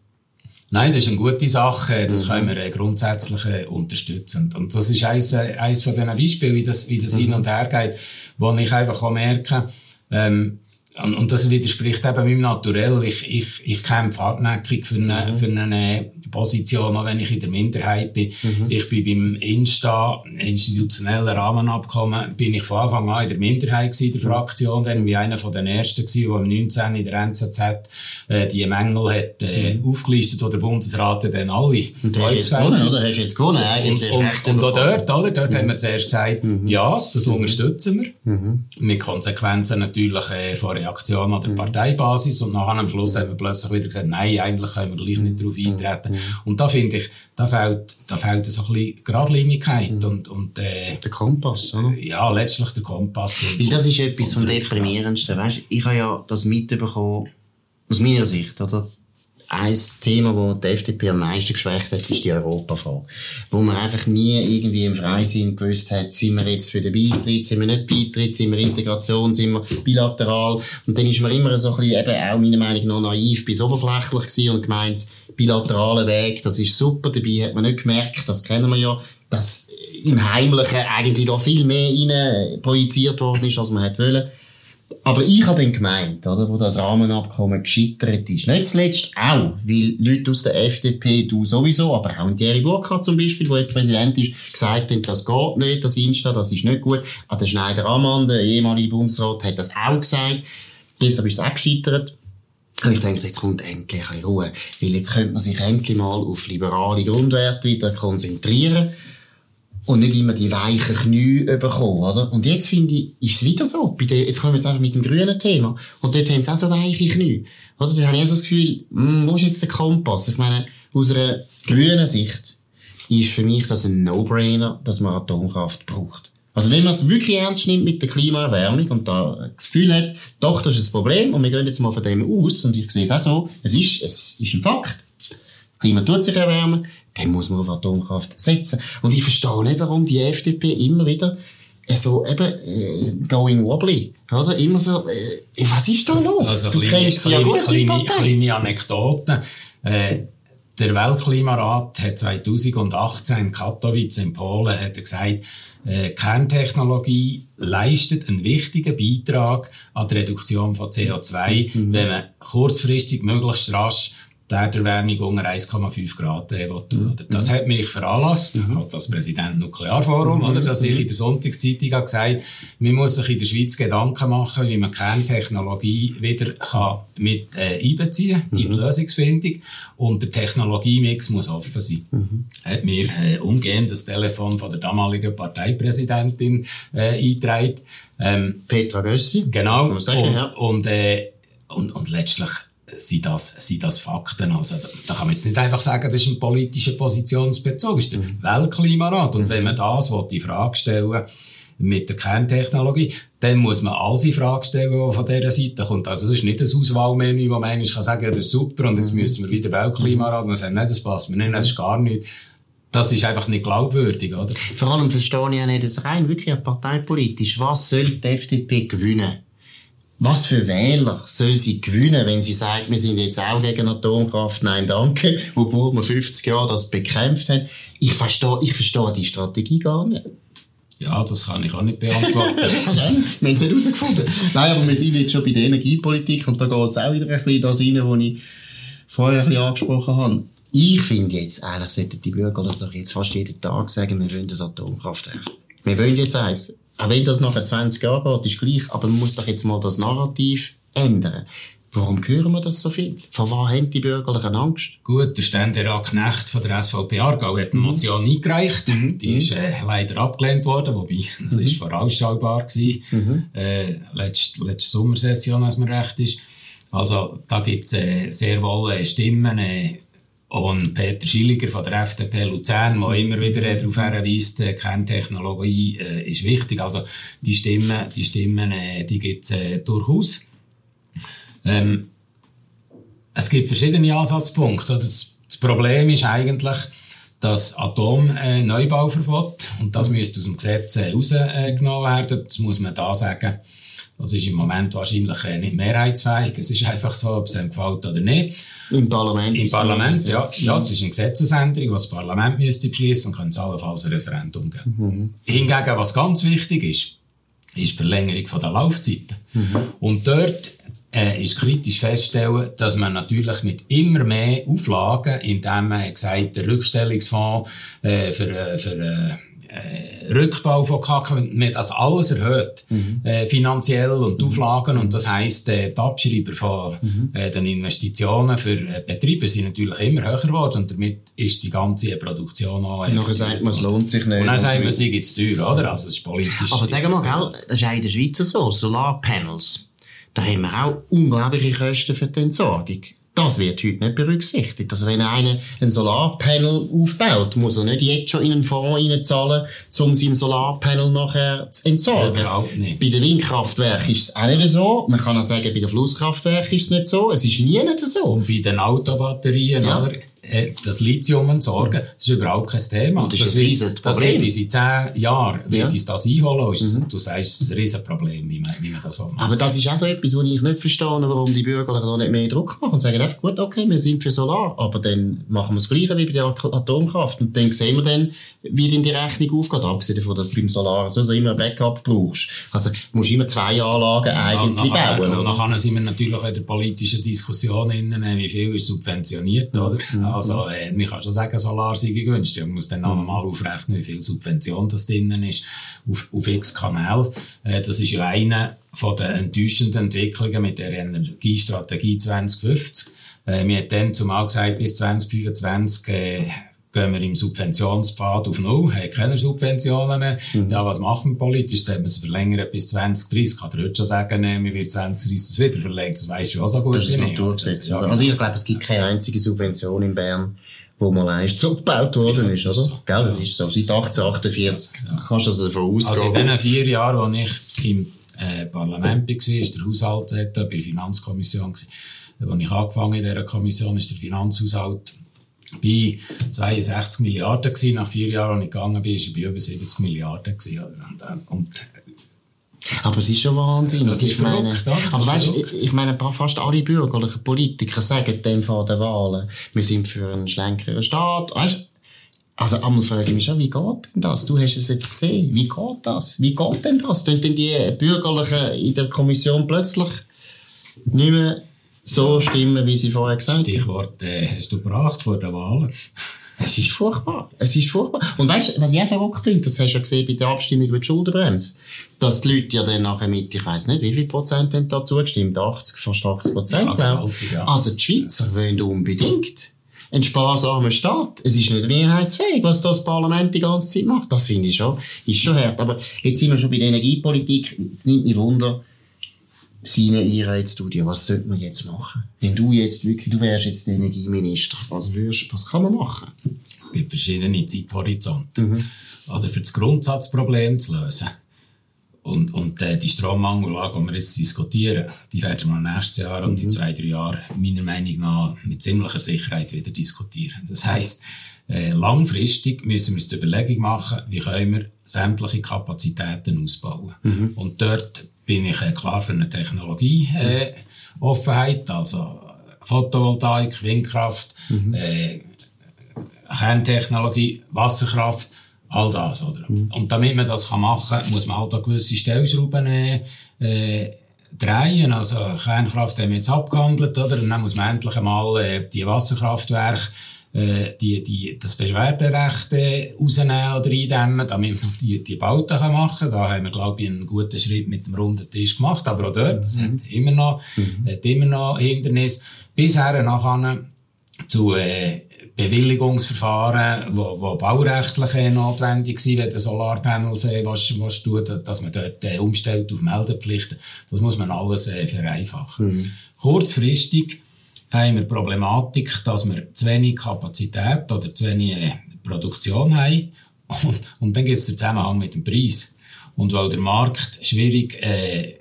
Nein, das ist eine gute Sache, das mhm. können wir äh, grundsätzlich äh, unterstützen. Und das ist eins, äh, eins von diesen Beispielen, wie das, wie das mhm. hin und her geht, wo ich einfach auch merke, ähm, und, und das widerspricht eben meinem Naturell. Ich, ich, ich kämpfe hartnäckig für eine, mhm. für eine Position, auch wenn ich in der Minderheit bin. Mhm. Ich bin beim Insta, institutionellen Rahmenabkommen, bin ich von Anfang an in der Minderheit gewesen, der mhm. Fraktion, dann wie einer von den ersten gewesen, der im 19 in der NZZ äh, die Mängel hat äh, mhm. aufgelistet, wo der Bundesrat dann alle Und hast du jetzt gewonnen, oder? Hast jetzt gewonnen, eigentlich? Und, und, und auch dort, oder? Dort mhm. haben wir zuerst gesagt, mhm. ja, das unterstützen wir. Mhm. Mit Konsequenzen natürlich äh, von Reaktion an der mhm. Parteibasis. Und nachher am Schluss haben wir plötzlich wieder gesagt, nein, eigentlich können wir gleich nicht darauf eintreten. Und da finde ich, da fehlt, da fehlt so ein bisschen Geradlinigkeit mhm. und, und, äh, Der Kompass, oder? Ja, letztlich der Kompass. Weil das ist etwas vom Deprimierendsten, weißt? Ich habe ja das mitbekommen, aus meiner Sicht, oder? ein Thema, das die FDP am meisten geschwächt hat, ist die Europafrage. Wo man einfach nie irgendwie im Freisinn gewusst hat, sind wir jetzt für den Beitritt, sind wir nicht Beitritt, sind wir Integration, sind wir bilateral. Und dann ist man immer so ein bisschen eben auch meiner Meinung nach naiv bis oberflächlich gewesen und gemeint, bilateralen Weg, das ist super. Dabei hat man nicht gemerkt, das kennen wir ja, dass im Heimlichen eigentlich da viel mehr rein projiziert worden ist, als man hätte wollen. Aber ich habe dann gemeint, oder, wo das Rahmenabkommen gescheitert ist, nicht zuletzt auch, weil Leute aus der FDP, du sowieso, aber auch Thierry Burkhardt zum Beispiel, der jetzt Präsident ist, gesagt haben, das geht nicht, das Insta, das ist nicht gut. Auch der Schneider-Ammann, der ehemalige Bundesrat, hat das auch gesagt. Deshalb ist es auch gescheitert. Und ich denke, jetzt kommt endlich ein Ruhe. Weil jetzt könnte man sich endlich mal auf liberale Grundwerte wieder konzentrieren und nicht immer die weichen Knie bekommen, oder? Und jetzt finde ich, ist es wieder so. Bei der, jetzt kommen wir jetzt einfach mit dem grünen Thema. Und dort haben sie auch so weiche Knie. Oder? Da habe ich auch so das Gefühl, hm, wo ist jetzt der Kompass? Ich meine, aus einer grünen Sicht ist für mich das ein No-Brainer, dass man Atomkraft braucht. Also wenn man es wirklich ernst nimmt mit der Klimaerwärmung und da das Gefühl hat, doch, das ist ein Problem und wir gehen jetzt mal von dem aus und ich sehe es auch so, es ist, es ist ein Fakt. Das Klima tut sich erwärmen, dann muss man auf Atomkraft setzen. Und ich verstehe nicht, warum die FDP immer wieder so eben äh, going wobbly, oder? Immer so, äh, was ist da los? Also du kleine, kennst kleine, ja gut, kleine, kleine Anekdoten. Äh, der Weltklimarat hat 2018 in Katowice in Polen hat er gesagt, äh, Kerntechnologie leistet einen wichtigen Beitrag an die Reduktion von CO2, mhm. wenn man kurzfristig möglichst rasch die Erderwärmung unter 1,5 Grad äh, will. Das hat mich veranlasst, mhm. halt als Präsident Nuklearforum, mhm. oder, dass ich in der Sonntagszeitung habe gesagt man muss sich in der Schweiz Gedanken machen, wie man Kerntechnologie wieder kann mit äh, einbeziehen mhm. in die Lösungsfindung und der Technologiemix muss offen sein. Mhm. Hat mir äh, umgehend das Telefon von der damaligen Parteipräsidentin äh, eingetragen. Ähm, Petra Gössi. Genau. Sagen, und, ja. und, äh, und, und letztlich sind das, sind das Fakten. Also, da, kann man jetzt nicht einfach sagen, das ist ein politischer Positionsbezug, das ist der mhm. Weltklimarat. Und wenn man das die Frage stellen mit der Kerntechnologie, dann muss man alles in Frage stellen, was von dieser Seite kommt. Also das ist nicht ein Auswahlmenü, wo man kann sagen, ja, das ist super und jetzt mhm. müssen wir wieder Weltklimarat. Und man sagt, nein, das passt mir nicht, das ist gar nicht. Das ist einfach nicht glaubwürdig, oder? Vor allem verstehe ich ja nicht jetzt rein, wirklich parteipolitisch. Was soll die FDP gewinnen? Was für Wähler soll sie gewinnen, wenn sie sagt, wir sind jetzt auch gegen Atomkraft? Nein, danke. Obwohl wir 50 Jahre das bekämpft haben. Ich verstehe, ich verstehe die Strategie gar nicht. Ja, das kann ich auch nicht beantworten. wir haben es nicht herausgefunden. Nein, aber wir sind jetzt schon bei der Energiepolitik und da geht es auch wieder ein bisschen das rein, was ich vorher ein bisschen angesprochen habe. Ich finde jetzt, eigentlich sollten die Bürger doch jetzt fast jeden Tag sagen, wir wollen das Atomkraftwerk. Wir wollen jetzt eins. Auch wenn das nachher 20 Jahre geht, ist gleich. Aber man muss doch jetzt mal das Narrativ ändern. Warum hören wir das so viel? Von was haben die Bürgerlichen Angst? Gut, der Ständerat Knecht von der SVP Aargau hat eine mhm. Motion eingereicht. Mhm. Die ist äh, leider abgelehnt worden, wobei das mhm. ist vorausschaubar gewesen. Mhm. Äh, letzte, letzte Sommersession, als mir recht ist. Also da gibt es äh, sehr wohl äh, Stimmen, äh, und Peter Schilliger von der FDP Luzern, der immer wieder darauf hinweist, äh, Kerntechnologie äh, ist wichtig. Also die Stimmen, die Stimmen, äh, die gibt's äh, durchaus. Ähm, es gibt verschiedene Ansatzpunkte. Das, das Problem ist eigentlich, das Atomneubauverbot, äh, und das müsste aus dem Gesetz äh, rausgenommen werden, das muss man da sagen, das ist im Moment wahrscheinlich äh, nicht mehrheitsfähig. Es ist einfach so, ob es einem gefällt oder nicht. Im Parlament? Im Parlament, ja. ja. Es ist eine Gesetzesänderung, die das Parlament müsste beschließen und könnte es allenfalls ein Referendum geben. Mhm. Hingegen, was ganz wichtig ist, ist die Verlängerung der Laufzeiten. Mhm. Und dort äh, ist kritisch feststellen, dass man natürlich mit immer mehr Auflagen, indem man gesagt, der Rückstellungsfonds äh, für, äh, für äh, äh, Rückbau von Kacken, wenn man das alles erhöht, mhm. äh, finanziell und mhm. Auflagen, und das heisst, äh, die Abschreiber von mhm. äh, den Investitionen für äh, Betriebe sind natürlich immer höher geworden und damit ist die ganze Produktion auch... Und nachher sagt man, es lohnt sich nicht. Und dann sagt man, es sei zu teuer, oder? Also es ist politisch... Aber sag mal, gell, das ist auch in der Schweiz so, Solarpanels, da haben wir auch unglaubliche Kosten für die Entsorgung. Das wird heute nicht berücksichtigt. Also wenn einer ein Solarpanel aufbaut, muss er nicht jetzt schon in einen Fonds reinzahlen, um sein Solarpanel nachher zu entsorgen. Ja, nicht. Bei den Windkraftwerken ist es auch nicht so. Man kann auch sagen, bei den Flusskraftwerken ist es nicht so. Es ist nie nicht so. Und bei den Autobatterien, ja. oder? Äh, das Lithium entsorgen, das ist überhaupt kein Thema. Und das, das, ist ein das wird uns in zehn Jahren ja. wird das einholen. Mhm. Du sagst, es ist ein Riesenproblem, wie man, wie man das macht. Aber das ist auch so etwas, wo ich nicht verstehe, warum die Bürger da nicht mehr Druck machen und sagen einfach, gut, okay, wir sind für Solar, aber dann machen wir das Gleiche wie bei der Atomkraft und dann sehen wir dann, wie denn die Rechnung aufgeht, abgesehen davon, dass du beim Solar so, so immer ein Backup brauchst. Also, du musst immer zwei Anlagen eigentlich ja, bauen. Und nachher sind wir natürlich auch in der politischen Diskussion innen, wie viel ist subventioniert, oder? Mhm. Also, äh, man kann schon sagen, Solar sei günstig. Man muss dann auch nochmal aufrechnen, wie viel Subvention das drinnen ist, auf, auf x Kanäle. Äh, das ist ja eine von den enttäuschenden Entwicklungen mit der Energiestrategie 2050. Äh, wir haben dann zumal gesagt, bis 2025, äh, gehen wir im Subventionspfad auf Null, haben keine Subventionen mehr. Mhm. Ja, was machen wir politisch? Sollen wir es verlängern bis 2030? Kann der heute schon sagen, nee, wir werden 2030 wieder verlängern. Das weisst du auch so gut. Das ist Naturgesetz. Ja, also ich glaube, es gibt keine einzige Subvention in Bern, wo mal einst so gebaut worden ist, oder? So. Gell, das ist so. Seit 1848 ja. kannst du also davon ausgehen. Also in den vier Jahren, wo ich im äh, Parlament war, ist der Haushalt bei der Finanzkommission. Als ich angefangen in dieser Kommission, ist der Finanzhaushalt bei 62 Milliarden gewesen. Nach vier Jahren, als ich gegangen bin, war ich bei über 70 Milliarden gewesen. Und, und aber es ist schon Wahnsinn. Das ist meine, aber weißt, ich, ich meine, fast alle bürgerlichen Politiker sagen dem vor den Wahlen, wir sind für einen schlänkeren Staat. Weißt, also, einmal frage ich mich schon, wie geht denn das? Du hast es jetzt gesehen. Wie geht das? Wie geht denn das? Tun denn die Bürgerlichen in der Kommission plötzlich nicht mehr so stimmen, wie sie vorher gesagt haben. Stichwort äh, hast du gebracht vor der Wahl. Es ist furchtbar. Es ist furchtbar. Und weißt du, was ich einfach verrückt finde, das hast du ja gesehen bei der Abstimmung über die Schuldenbremse, dass die Leute ja dann nachher mit, ich weiss nicht, wie viel Prozent haben da zugestimmt? 80, fast 80 Prozent, ja, glaube ich. Ja. Also die Schweizer wollen unbedingt einen sparsamen Staat. Es ist nicht mehrheitsfähig, was das Parlament die ganze Zeit macht. Das finde ich schon, ist schon hart. Aber jetzt sind wir schon bei der Energiepolitik. Es nimmt mich Wunder, seine Einheitsstudie, was sollte man jetzt machen? Wenn du jetzt wirklich, du wärst jetzt der Energieminister, was, würdest, was kann man machen? Es gibt verschiedene Zeithorizonte. Mhm. Oder für das Grundsatzproblem zu lösen. Und, und äh, die Strommangellage, die wir jetzt diskutieren, die werden wir nächstes Jahr und mhm. in zwei, drei Jahren meiner Meinung nach mit ziemlicher Sicherheit wieder diskutieren. Das heisst, äh, langfristig müssen wir uns die Überlegung machen, wie können wir sämtliche Kapazitäten ausbauen. Mhm. Und dort bin ich äh, klar für eine Technologieoffenheit, äh, also Photovoltaik, Windkraft, mhm. äh, Kerntechnologie, Wasserkraft, all das, oder? Mhm. Und damit man das machen kann, muss man halt auch gewisse Stellschrauben äh, drehen. Also Kernkraft haben wir jetzt abgehandelt, oder? Und dann muss man endlich einmal äh, die Wasserkraftwerke äh, die, die, das Beschwerderecht äh, rausnehmen oder eindämmen, damit man die, die Bauten kann machen kann. Da haben wir, glaube ich, einen guten Schritt mit dem runden Tisch gemacht. Aber auch dort mhm. hat immer noch, mhm. hat immer noch Hindernis. Bisher nachher zu, äh, Bewilligungsverfahren, wo, wo baurechtlich äh, notwendig sind, wenn der Solarpanels äh, was, was tut, dass man dort äh, umstellt auf Meldepflichten. Das muss man alles äh, vereinfachen. Mhm. Kurzfristig haben wir die Problematik, dass wir zu wenig Kapazität oder zu wenig Produktion haben. Und, und dann gibt es den Zusammenhang mit dem Preis. Und weil der Markt schwierig äh,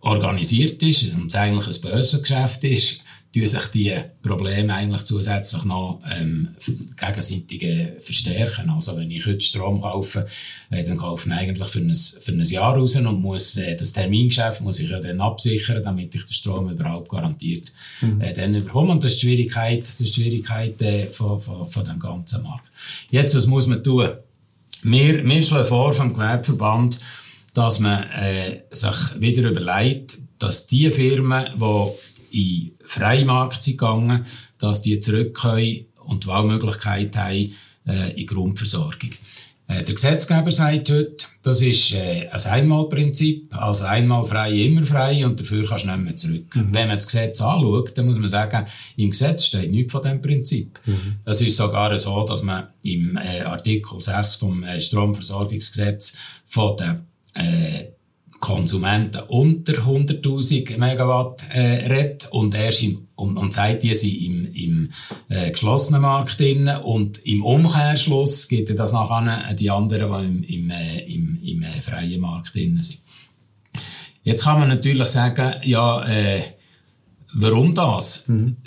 organisiert ist und es eigentlich ein Börsengeschäft ist, tun sich die Probleme eigentlich zusätzlich noch ähm, gegenseitig äh, verstärken. Also wenn ich heute Strom kaufe, äh, dann kaufe ich eigentlich für ein, für ein Jahr raus und muss äh, das Termingeschäft muss ich ja dann absichern, damit ich den Strom überhaupt garantiert mhm. äh, dann bekomme. Und das ist die Schwierigkeit, die Schwierigkeit äh, von, von, von dem ganzen Markt. Jetzt, was muss man tun? Wir, wir schlagen vor vom Gewerbeverband, dass man äh, sich wieder überlegt, dass die Firmen, die in Freimarkt sind gegangen, dass die zurückkommen und die Wahlmöglichkeit haben äh, in Grundversorgung. Äh, der Gesetzgeber sagt heute, das ist äh, ein Einmalprinzip, also einmal frei, immer frei und dafür kannst du nicht mehr zurück. Mhm. Wenn man das Gesetz anschaut, dann muss man sagen, im Gesetz steht nichts von diesem Prinzip. Mhm. Es ist sogar so, dass man im äh, Artikel 6 vom äh, Stromversorgungsgesetz von der äh, Konsumenten unter 100.000 Megawatt äh, redet und erst im, und, und sagt, die sind im, im äh, geschlossenen Markt drin und im Umkehrschluss geht das nachher die anderen, die im, im, äh, im, im äh, freien Markt drin sind. Jetzt kann man natürlich sagen, ja, äh, warum das? Mhm.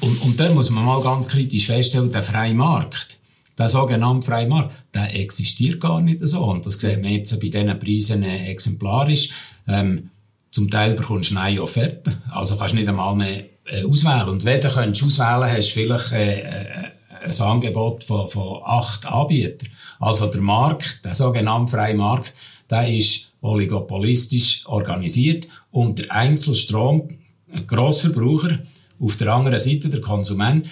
Und, und da muss man mal ganz kritisch feststellen, der freie Markt, der sogenannte freie Markt, der existiert gar nicht so. Und das sehen wir jetzt bei diesen Preisen äh, exemplarisch. Ähm, zum Teil bekommst du neue Offerten. Also kannst du nicht einmal mehr äh, auswählen. Und wenn du könntest auswählen hast du vielleicht äh, äh, ein Angebot von, von acht Anbietern. Also der Markt, der sogenannte freie Markt, der ist oligopolistisch organisiert und der Einzelstrom, Grossverbraucher, auf der anderen Seite der Konsument,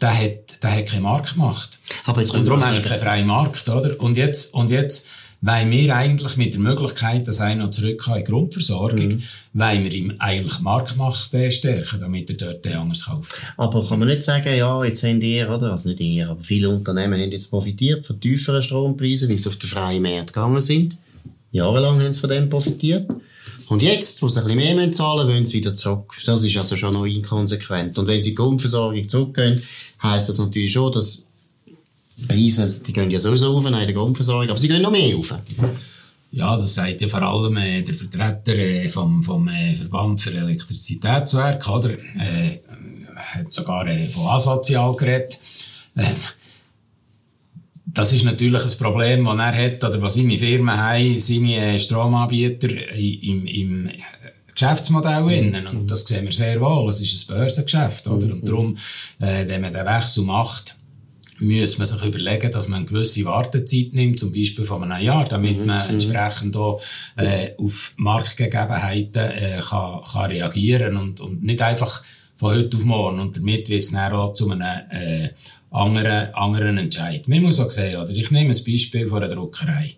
der hat, der hat keinen Markt gemacht. Aber jetzt und darum haben wir keinen freien Markt, oder? Und jetzt, und jetzt, weil wir eigentlich mit der Möglichkeit, dass einer zurück in die Grundversorgung, mhm. weil wir ihm eigentlich Marktmacht äh, stärken, damit er dort anders kauft. Aber kann man nicht sagen, ja, jetzt haben ihr, oder, also nicht ihr, aber viele Unternehmen haben jetzt profitiert von tieferen Strompreisen, weil sie auf den freien Markt gegangen sind. Jahrelang haben sie von dem profitiert. Und jetzt, wo sie ein bisschen mehr zahlen wollen sie wieder zurück. Das ist also schon noch inkonsequent. Und wenn sie die Grundversorgung zurückgehen, heisst das natürlich schon, dass Preise, die gehen ja sowieso auf in der Grundversorgung, aber sie gehen noch mehr auf. Ja, das sagt ja vor allem äh, der Vertreter äh, vom, vom äh, Verband für Elektrizitätswerk, oder? Äh, hat sogar äh, von asozial geredet. Das ist natürlich ein Problem, das er hat, oder was seine Firmen haben, seine äh, Stromanbieter im, im Geschäftsmodell innen. Und das sehen wir sehr wohl. Es ist ein Börsengeschäft, oder? Und darum, äh, wenn man den Wechsel macht, müsste man sich überlegen, dass man eine gewisse Wartezeit nimmt, zum Beispiel von einem Jahr, damit man entsprechend auch, äh, auf Marktgegebenheiten äh, kann, kann reagieren und, und nicht einfach von heute auf morgen. Und damit wird es dann auch zu einem äh, anderen, anderen Entscheid. Man muss auch sehen, oder ich nehme ein Beispiel von einer Druckerei.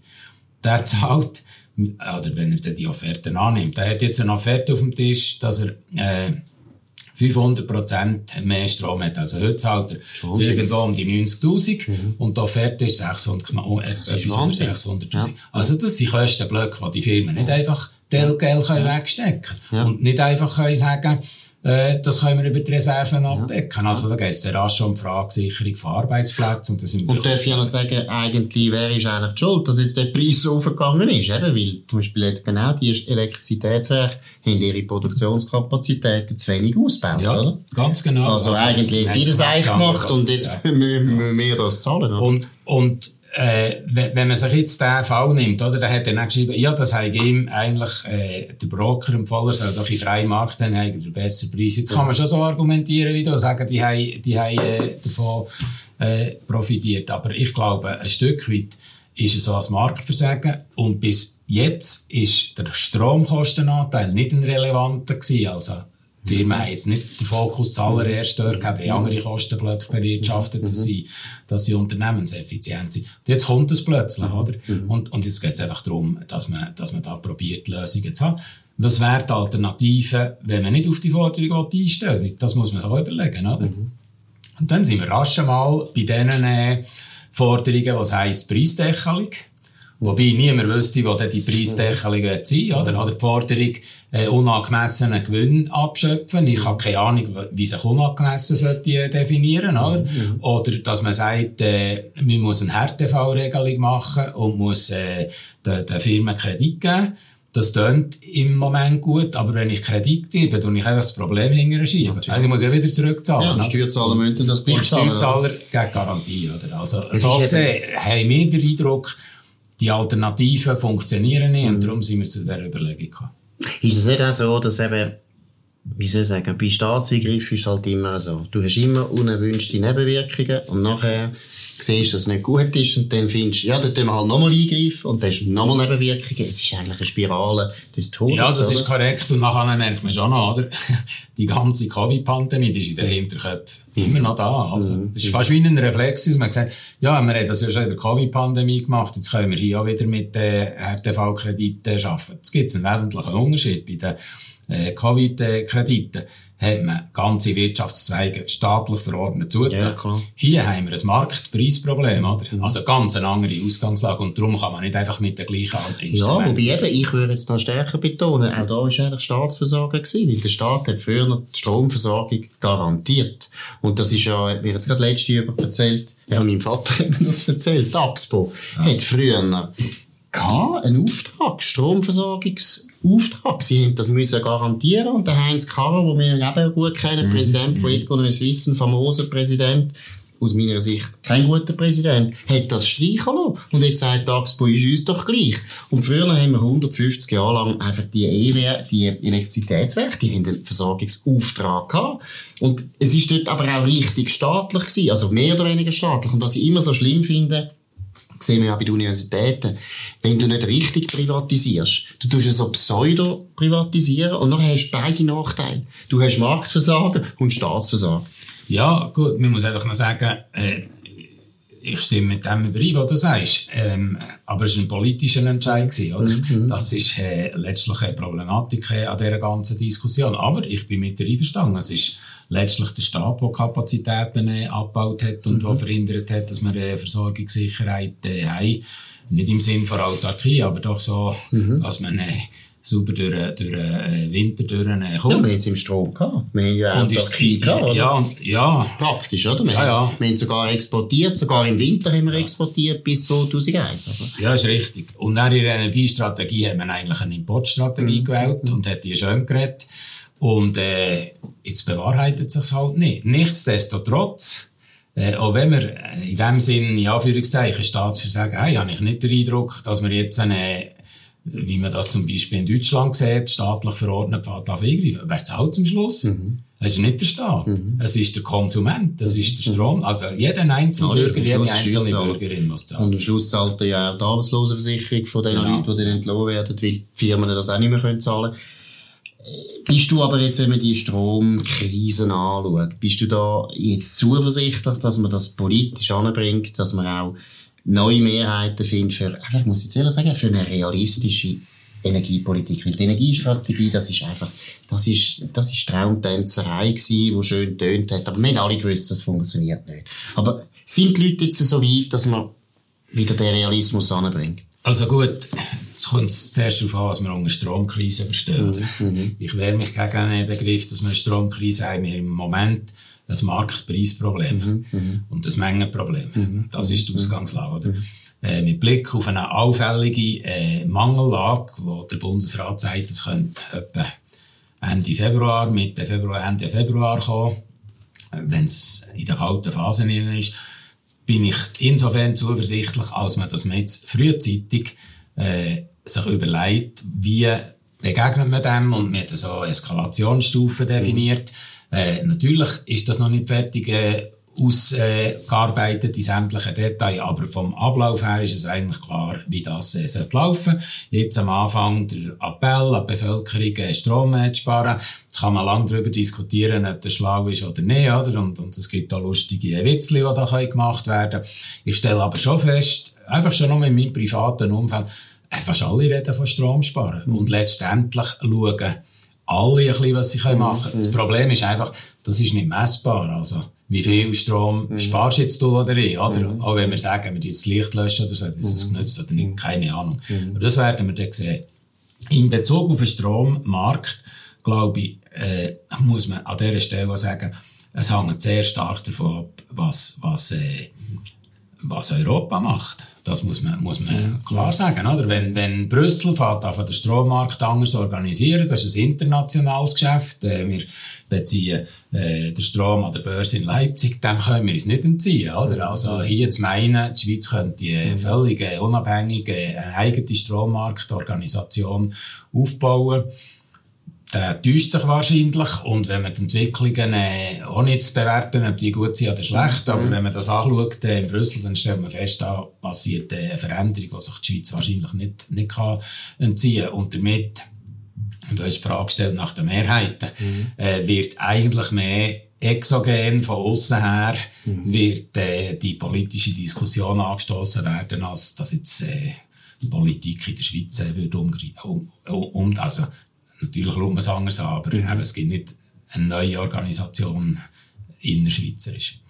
Der zahlt, oder wenn er die Offerte annimmt, der hat jetzt eine Offerte auf dem Tisch, dass er äh, 500% mehr Strom hat. Also heute zahlt er irgendwo um die 90'000 mhm. und die Offerte ist 600, oh, etwas unter 600'000. Ja. Also das sind Kostenblöcke, die die Firmen nicht einfach Geldgeld können wegstecken können. Und nicht einfach können sagen, äh, das können wir über die Reserven abdecken. Also da geht es dann rasch um die Frage von Arbeitsplätzen. Und, das sind und darf ich noch sagen, eigentlich, wer ist eigentlich schuld, dass jetzt der Preis so aufgegangen ist? Eben, weil zum Beispiel genau die Elektrizitätswerke haben ihre Produktionskapazitäten zu wenig ausgebaut, ja, oder? ganz genau. Also, also eigentlich haben die das eigentlich gemacht und jetzt ja. müssen wir das zahlen, oder? Und, und äh, wenn man sich jetzt den Fall nimmt, oder, dann hat er dann geschrieben, ja, das hat ihm eigentlich äh, der Broker empfohlen, soll doch in freien Markt dann eigentlich besseren Preis. Jetzt kann man schon so argumentieren, wie du sagen, die haben, die haben äh, davon äh, profitiert. Aber ich glaube, ein Stück weit ist es so als Marktversagen und bis jetzt ist der Stromkostenanteil nicht ein relevanter gewesen. Also die Firmen haben jetzt nicht den Fokus zuallererst dort gehabt, die andere Kostenblöcke bewirtschaftet, dass sie, dass sie unternehmenseffizient sind. Und jetzt kommt es plötzlich, oder? Und, und jetzt geht es einfach darum, dass man, dass man da probiert, Lösungen zu haben. Was wäre die Alternative, wenn man nicht auf die Forderung einstellt? Das muss man sich auch überlegen, oder? Und dann sind wir rasch mal bei diesen äh, Forderungen, was heisst Preisdeckelung. Wobei niemand wüsste, wo denn die Preisdeckelung sein oder? Oder die Forderung, äh, unangemessenen Gewinn abschöpfen. Ich habe keine Ahnung, wie sich unangemessen sollte definieren, oder? Mhm. Oder, dass man sagt, äh, man muss eine Härtefallregelung machen und muss, äh, den, den Firmen Kredit geben. Das tönt im Moment gut, aber wenn ich Kredit gebe, dann ich einfach das Problem hinterher schieben. Also ich muss ja wieder zurückzahlen. Ja, die Steuerzahler müssen das gleich zahlen. Und Steuerzahler geben Garantie, oder? Also, so gesehen, haben wir den Eindruck, die Alternativen funktionieren nicht mhm. und darum sind wir zu dieser Überlegung gekommen. Ist es nicht auch so, dass eben, wie soll ich sagen, bei Staatseingriffen ist es halt immer so. Du hast immer unerwünschte Nebenwirkungen und nachher siehst, dass es nicht gut ist und dann findest du, ja, dann tun wir halt nochmal eingreifen und dann hast du nochmal Nebenwirkungen. Es ist eigentlich eine Spirale des Todes. Ja, das oder? ist korrekt und nachher merkt man schon noch, oder? Die ganze Covid-Pandemie, die ist in den Hinterköpfen immer noch da. Also, mhm. es ist fast wie ein Reflex, dass man gesagt ja, wir haben das ja schon in der Covid-Pandemie gemacht, jetzt können wir hier auch wieder mit äh, RTV-Krediten arbeiten. Jetzt gibt es einen wesentlichen Unterschied bei den äh, Covid-Krediten hat man ganze Wirtschaftszweige staatlich verordnet zugetan. Ja, Hier haben wir ein Marktpreisproblem, oder? Mhm. Also ganz eine andere Ausgangslage und darum kann man nicht einfach mit der gleichen Instrumenten... Ja, wobei eben, ich würde jetzt noch stärker betonen, auch da war eigentlich Staatsversorgung gewesen, weil der Staat hat früher die Stromversorgung garantiert. Und das ist ja, mir jetzt gerade letzte über erzählt, ja, mein Vater hat mir das erzählt, Axpo ja. hat früher einen Auftrag, Stromversorgungsauftrag. Sie haben das müssen garantieren und der Heinz Karrer, den wir eben gut kennen, mhm. Präsident von Economy Suisse, ein famoser Präsident, aus meiner Sicht kein guter Präsident, hat das streichen lassen. Und jetzt sagt Axpo, ist uns doch gleich. Und früher haben wir 150 Jahre lang einfach die EWR, die Elektrizitätswerke, die haben einen Versorgungsauftrag gehabt. Und es ist dort aber auch richtig staatlich gewesen, also mehr oder weniger staatlich. Und was ich immer so schlimm finde, sehen wir ja bei den Universitäten, wenn du nicht richtig privatisierst, du tust es so pseudo privatisieren und dann hast du beide Nachteile. Du hast Marktversagen und Staatsversagen. Ja, gut, man muss einfach noch sagen, äh, ich stimme mit dem überein, was du sagst. Ähm, aber es war ein politischer Entscheid, gewesen, oder? Mhm. Das ist äh, letztlich eine Problematik äh, an dieser ganzen Diskussion. Aber ich bin mit dir einverstanden. Es ist letztlich der Staat, der Kapazitäten äh, abgebaut hat und mhm. der verhindert hat, dass wir äh, Versorgungssicherheit äh, haben. Nicht im Sinn von Autarkie, aber doch so, mhm. dass man äh, sauber durch, durch den Winter durch kommt. Ja, wir haben es im Strom gehabt. Wir haben ja Autarkie gehabt, oder? Ja, ja. Praktisch, oder? Wir, ja, ja. wir haben sogar exportiert, sogar im Winter haben wir exportiert bis 2001. Oder? Ja, ist richtig. Und nach ihrer Energiestrategie hat man eigentlich eine Importstrategie mhm. gewählt und hat die schön geredet. Und äh, jetzt bewahrheitet sich halt nicht. Nichtsdestotrotz, äh, auch wenn wir in dem Sinn, in Anführungszeichen, Staatsversagen haben, habe ich nicht den Eindruck, dass wir jetzt eine, wie man das zum Beispiel in Deutschland sieht, staatlich verordnet Pfad eingreifen. Wer zahlt zum Schluss? Mhm. Es ist nicht der Staat. Mhm. Es ist der Konsument. Das mhm. ist der Strom. Also jeder einzelne Bürger, jede einzelne Bürgerin muss zahlen. Und am Schluss zahlt er ja auch die Arbeitslosenversicherung von den genau. Leuten, die dann entlohnt werden, weil die Firmen das auch nicht mehr zahlen können. Bist du aber jetzt, wenn man die Stromkrisen anschaut, bist du da jetzt zuversichtlich, dass man das politisch anbringt, dass man auch neue Mehrheiten findet für, einfach, muss ich jetzt ehrlich sagen, für eine realistische Energiepolitik. Weil die Energiestrategie, das ist einfach, das ist, das ist Traumtänzerei gewesen, die schön tönt hat. Aber wir haben alle gewusst, das funktioniert nicht. Aber sind die Leute jetzt so weit, dass man wieder den Realismus anbringt? Also gut, es kommt zuerst darauf an, was wir unter Stromkrise verstehen. Mhm, mhm. Ich wehre mich gegen den Begriff, dass wir eine Stromkrise haben. Wir im Moment ein Marktpreisproblem mhm, mhm, und ein Mengenproblem. Mhm, das ist die Ausgangslage. Oder? Äh, mit Blick auf eine auffällige äh, Mangellage, wo der Bundesrat sagt, es könnte etwa Ende Februar, Mitte Februar, Ende Februar kommen, wenn es in der kalten Phase ist, bin ich insofern zuversichtlich, als man das jetzt frühzeitig äh, sich überlegt, wie begegnet man dem und mit so Eskalationsstufen definiert. Äh, natürlich ist das noch nicht fertig äh, ausgearbeitet in sämtlichen Details, aber vom Ablauf her ist es eigentlich klar, wie das äh, sollte laufen. Jetzt am Anfang der Appell an die Bevölkerung, äh, Strom zu sparen. Jetzt kann man lange darüber diskutieren, ob das schlau ist oder nicht, oder? Und, und es gibt auch lustige Witzli, die da gemacht werden Ich stelle aber schon fest, einfach schon noch in meinem privaten Umfeld, äh, fast alle reden von Strom sparen. Mhm. Und letztendlich schauen alle ein bisschen, was sie machen können. Mhm. Das Problem ist einfach, das ist nicht messbar. Also, wie viel Strom mhm. sparst jetzt du oder ich, oder? Mhm. Auch wenn wir sagen, wir jetzt das Licht löschen oder so, das ist mhm. genutzt oder nicht, keine Ahnung. Mhm. Aber das werden wir dann sehen. In Bezug auf den Strommarkt, glaube ich, äh, muss man an dieser Stelle sagen, es hängt sehr stark davon ab, was, was, äh, was Europa macht. Das muss man, muss man klar sagen, oder? Wenn, wenn Brüssel fährt auf den Strommarkt anders organisieren, das ist ein internationales Geschäft. Äh, wir beziehen äh, den Strom an der Börse in Leipzig, dem können wir uns nicht entziehen, oder? Also hier zu meinen, die Schweiz könnte eine völlig unabhängige, eine eigene Strommarktorganisation aufbauen der täuscht sich wahrscheinlich. Und wenn man die Entwicklungen äh, auch nicht zu bewerten, ob die gut sind oder schlecht, aber mhm. wenn man das anschaut äh, in Brüssel, dann stellt man fest, da passiert äh, eine Veränderung, die sich die Schweiz wahrscheinlich nicht, nicht kann entziehen kann. Und damit, und du hast die Frage gestellt nach den Mehrheiten, mhm. äh, wird eigentlich mehr exogen von außen her mhm. wird äh, die politische Diskussion angestoßen werden, als dass jetzt äh, die Politik in der Schweiz äh, wird umgreifen. Um, um, also Natürlich schaut man es anders an, aber mhm. eben, es gibt nicht eine neue Organisation innerschweizerisch.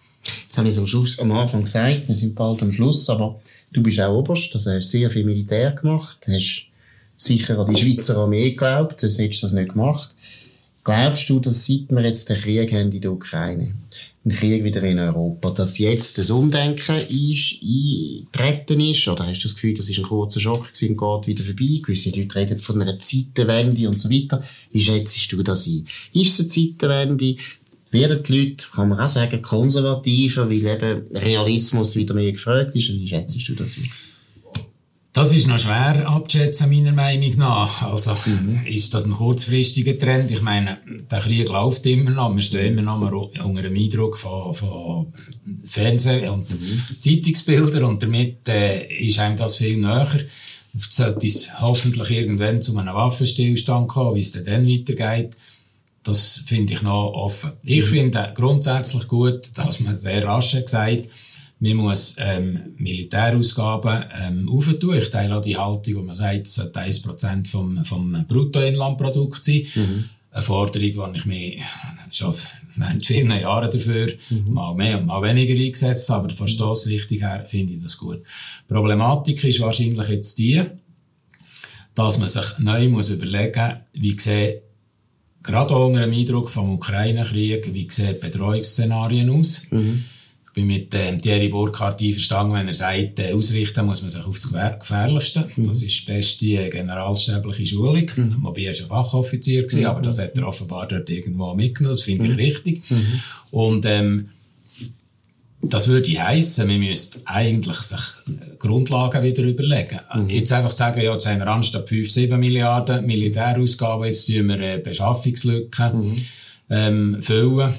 Jetzt habe ich es am, Schluss, am Anfang gesagt, wir sind bald am Schluss, aber du bist auch Oberst, also hast sehr viel Militär gemacht, hast sicher an die Schweizer Armee geglaubt, sonst hättest du das nicht gemacht. Glaubst du, dass seit wir jetzt den Krieg haben in der Ukraine, ein Krieg wieder in Europa, dass jetzt das Umdenken eingetreten ist? Oder hast du das Gefühl, das ist ein kurzer Schock gewesen und geht wieder vorbei? Gewisse Leute reden von einer Zeitenwende und so weiter. Wie schätzt du das ein? Ist es eine Zeitenwende? Werden die Leute, kann man auch sagen, konservativer, weil eben Realismus wieder mehr gefragt ist? Wie schätzt du das ein? Das ist noch schwer abzuschätzen, meiner Meinung nach. Also, mhm. ist das ein kurzfristiger Trend? Ich meine, der Krieg läuft immer noch. Wir stehen immer noch unter dem Eindruck von, von Fernseh- und mhm. Zeitungsbildern und damit äh, ist einem das viel näher. Es sollte es hoffentlich irgendwann zu einem Waffenstillstand kommen, wie es dann weitergeht. Das finde ich noch offen. Ich mhm. finde grundsätzlich gut, dass man sehr rasch gesagt man muss ähm, Militärausgaben ähm, aufentun. Ich teile auch die Haltung, wo man sagt, es sollte 1% vom, vom Bruttoinlandprodukt sein. Mhm. Eine Forderung, die ich mich schon seit vielen Jahren dafür mhm. mal mehr und mal weniger eingesetzt habe, aber von Stossrichtung her finde ich das gut. Die Problematik ist wahrscheinlich jetzt die, dass man sich neu muss überlegen wie sieht gerade unter dem Eindruck vom Ukraine-Krieg, wie sehen Bedrohungsszenarien aus. Mhm bin mit ähm, Thierry Burkhardt einverstanden, wenn er sagt, äh, ausrichten muss man sich auf das Gefährlichste. Mhm. Das ist die beste äh, generalstäbliche Schulung. Mhm. Wobei er schon Fachoffizier gewesen, mhm. aber das hat er offenbar dort irgendwo mitgenommen. Das finde ich mhm. richtig. Mhm. Und ähm, das würde heissen, wir müssten eigentlich sich äh, Grundlagen wieder überlegen. Mhm. Jetzt einfach sagen, ja, jetzt haben wir anstatt 5, 7 Milliarden Militärausgaben, jetzt tun wir äh, Beschaffungslücken mhm. ähm, füllen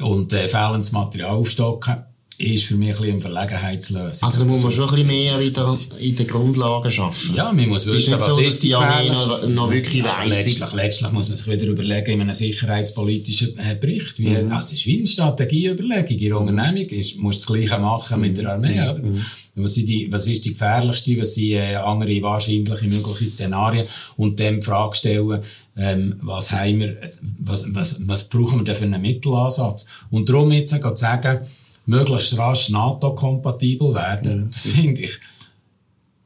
und äh, fehlendes Material aufstocken, ist für mich ein bisschen Verlegenheitslösung. Also da muss man schon ein bisschen mehr wieder in den Grundlagen schaffen. Ja, man muss wissen, was so, ist die Armee noch, noch wirklich also weiss. Letztlich, letztlich muss man sich wieder überlegen in einem sicherheitspolitischen äh, Bericht. Wie, mhm. Also es ist wie eine Strategieüberlegung. In der Unternehmung ist, muss das Gleiche machen mit der Armee. Mhm. Oder? Mhm. Was, sind die, was ist die gefährlichste, was sind äh, andere wahrscheinliche mögliche Szenarien und dann die Frage stellen, ähm, was haben wir, was, was, was brauchen wir denn für einen Mittelansatz? Und darum jetzt zu sagen, möglichst rasch NATO-kompatibel werden, das finde ich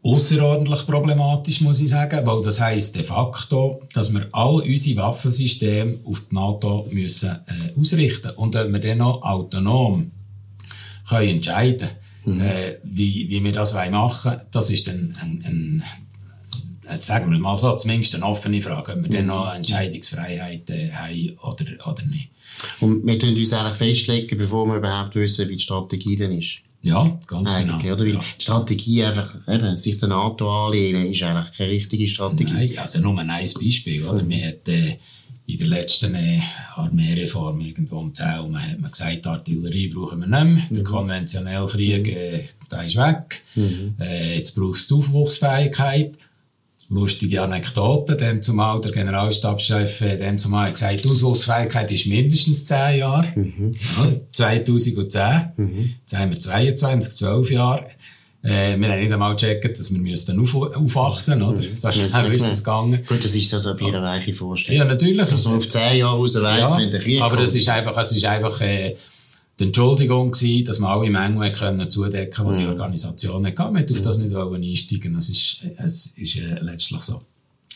außerordentlich problematisch, muss ich sagen, weil das heißt de facto, dass wir all unsere Waffensysteme auf die NATO müssen äh, ausrichten und ob wir dann noch autonom können entscheiden, mhm. äh, wie, wie wir das machen. Wollen, das ist dann ein, ein sagen wir mal so, zumindest eine offene Frage, ob wir dann noch Entscheidungsfreiheit äh, haben oder, oder nicht. Und wir tun uns eigentlich festlegen, bevor wir überhaupt wissen, wie die Strategie dann ist. Ja, ganz eigentlich, genau. Oder? Weil ja. die Strategie einfach, eben, sich der NATO anlehnen, ist eigentlich keine richtige Strategie. Nein, also nur ein Beispiel, oder? Wir hat, äh, in der letzten äh, Armeereform irgendwo um 10 Uhr hat man gesagt, Artillerie brauchen wir nicht mehr. Der konventionelle Krieg, äh, der ist weg. Mhm. Äh, jetzt brauchst du Aufwuchsfähigkeit. Lustige Anekdote, dann zumal der Generalstabschef, äh, dann zumal gesagt, die Auswuchsfähigkeit ist mindestens 10 Jahre. Ja, 2010. Jetzt haben wir 22, 12 Jahre. Äh, wir haben nicht einmal gecheckt, dass wir müssten auf, aufwachsen, oder? So schnell ist es gegangen. Gut, das ist so eine weiche Vorstellung. Ja, natürlich. Dass man auf 10 Jahre raus weiss, Ja, wenn der Krieg aber kommt. es ist einfach, es ist einfach äh, die Entschuldigung gewesen, dass man alle Mängel können zudecken die die Organisation nicht hatte. Man auf das nicht einsteigen Es ist, es ist äh, letztlich so.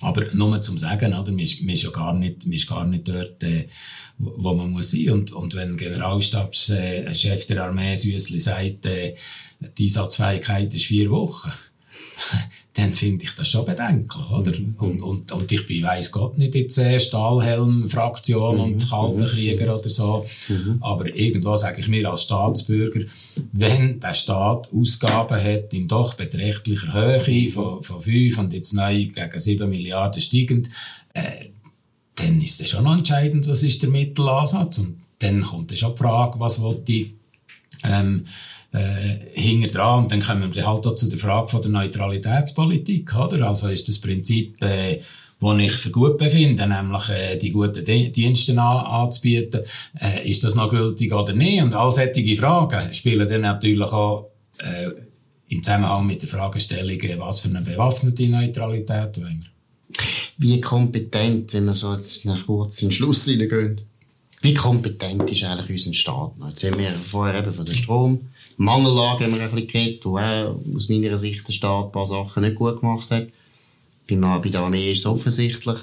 Aber nur zum Sagen, oder? Man, ist, man ist ja gar nicht, man ist gar nicht dort, äh, wo man muss sein. Und, und wenn Generalstabschef äh, Chef der Armee Süßli sagt, äh, die Einsatzfähigkeit ist vier Wochen, dann finde ich das schon bedenklich, oder? Und, und, und ich bin, weiss Gott, nicht jetzt äh, Stahlhelm-Fraktion und kalter Krieger oder so. Aber irgendwo sage ich mir als Staatsbürger, wenn der Staat Ausgaben hat in doch beträchtlicher Höhe von, von 5 und jetzt neu gegen 7 Milliarden steigend, äh, dann ist es schon noch entscheidend, was ist der Mittelansatz. Und dann kommt dann schon die Frage, was wollte ich ähm, äh, dran. Und dann kommen wir halt auch zu der Frage von der Neutralitätspolitik, oder? Also ist das Prinzip, äh, das ich für gut befinde, nämlich äh, die guten Di Dienste an, anzubieten, äh, ist das noch gültig oder nicht? Und all solche Fragen spielen dann natürlich auch äh, im Zusammenhang mit der Fragestellung, äh, was für eine bewaffnete Neutralität wollen wir. Wie kompetent, wenn wir so jetzt noch kurz in den Schluss hineingehen, wie kompetent ist eigentlich unser Staat? Jetzt haben wir vorher eben von der Strommangellage haben wir ein bisschen geredet, wo auch aus meiner Sicht der Staat ein paar Sachen nicht gut gemacht hat. Bei, der Armee ist es offensichtlich.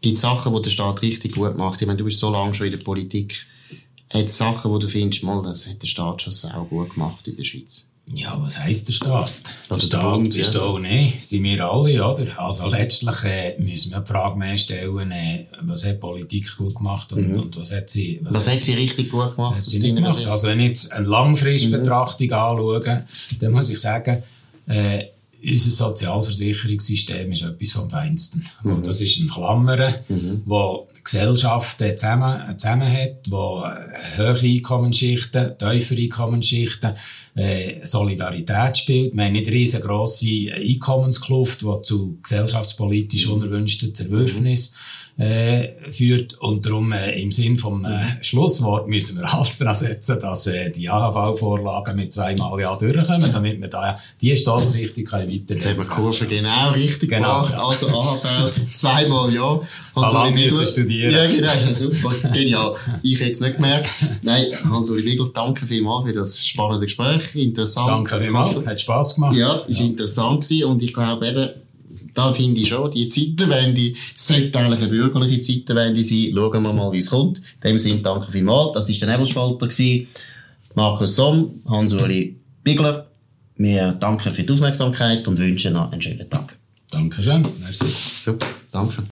Gibt es Sachen, die der Staat richtig gut macht? Ich meine, du bist so lange schon in der Politik. Es Sachen, wo du findest, mal, das hat der Staat schon sehr gut gemacht in der Schweiz? Ja, was heisst der Staat? Der Staat Bund, ist ja. da nicht, sind wir alle, oder? Also letztlich äh, müssen wir die Frage mehr stellen, äh, was hat Politik gut gemacht und, und was hat sie, Was hat sie richtig gut gemacht? hat sie nicht gemacht. Also wenn ich jetzt eine Langfristbetrachtung anschaue, dann muss ich sagen, äh, unser Sozialversicherungssystem ist etwas vom Feinsten. Und das ist ein Klammern, wo die Gesellschaft äh, zusammen, zusammen hat, wo äh, hohe Einkommensschichten, tiefere Einkommensschichten, äh, Solidarität spielt. Wir haben nicht riesengroße Einkommenskluft, die zu gesellschaftspolitisch unerwünschten Zerwürfnissen äh, führt. Und darum, äh, im Sinn vom äh, Schlusswort müssen wir alles daran setzen, dass äh, die AHV-Vorlagen mit zweimal Ja durchkommen, damit wir da die Stossrichtung können weiter Jetzt haben wir Kurve genau richtig Genau, gemacht. ja. Also AHV zweimal ja. Hans-Uli müssen studieren. Ja, genau, ist ja super. Genial. Ich hätte es nicht gemerkt. Nein, Hans-Uli Bigler, danke vielmals für das spannende Gespräch. Interessant. Danke vielmals, hat Spass gemacht. Ja, ist interessant gewesen. Und ich glaube eben, da finde ich schon, die Zeitenwende, es sollte eigentlich eine bürgerliche Zeitenwende sein. Schauen wir mal, wie es kommt. In dem Sinne, danke vielmals. Das war der Nebelspalter. gewesen. Markus Somm, Hans-Uli Bigler. Wir danken für die Aufmerksamkeit und wünschen noch einen schönen Tag. Dankeschön. Merci. Super, danke.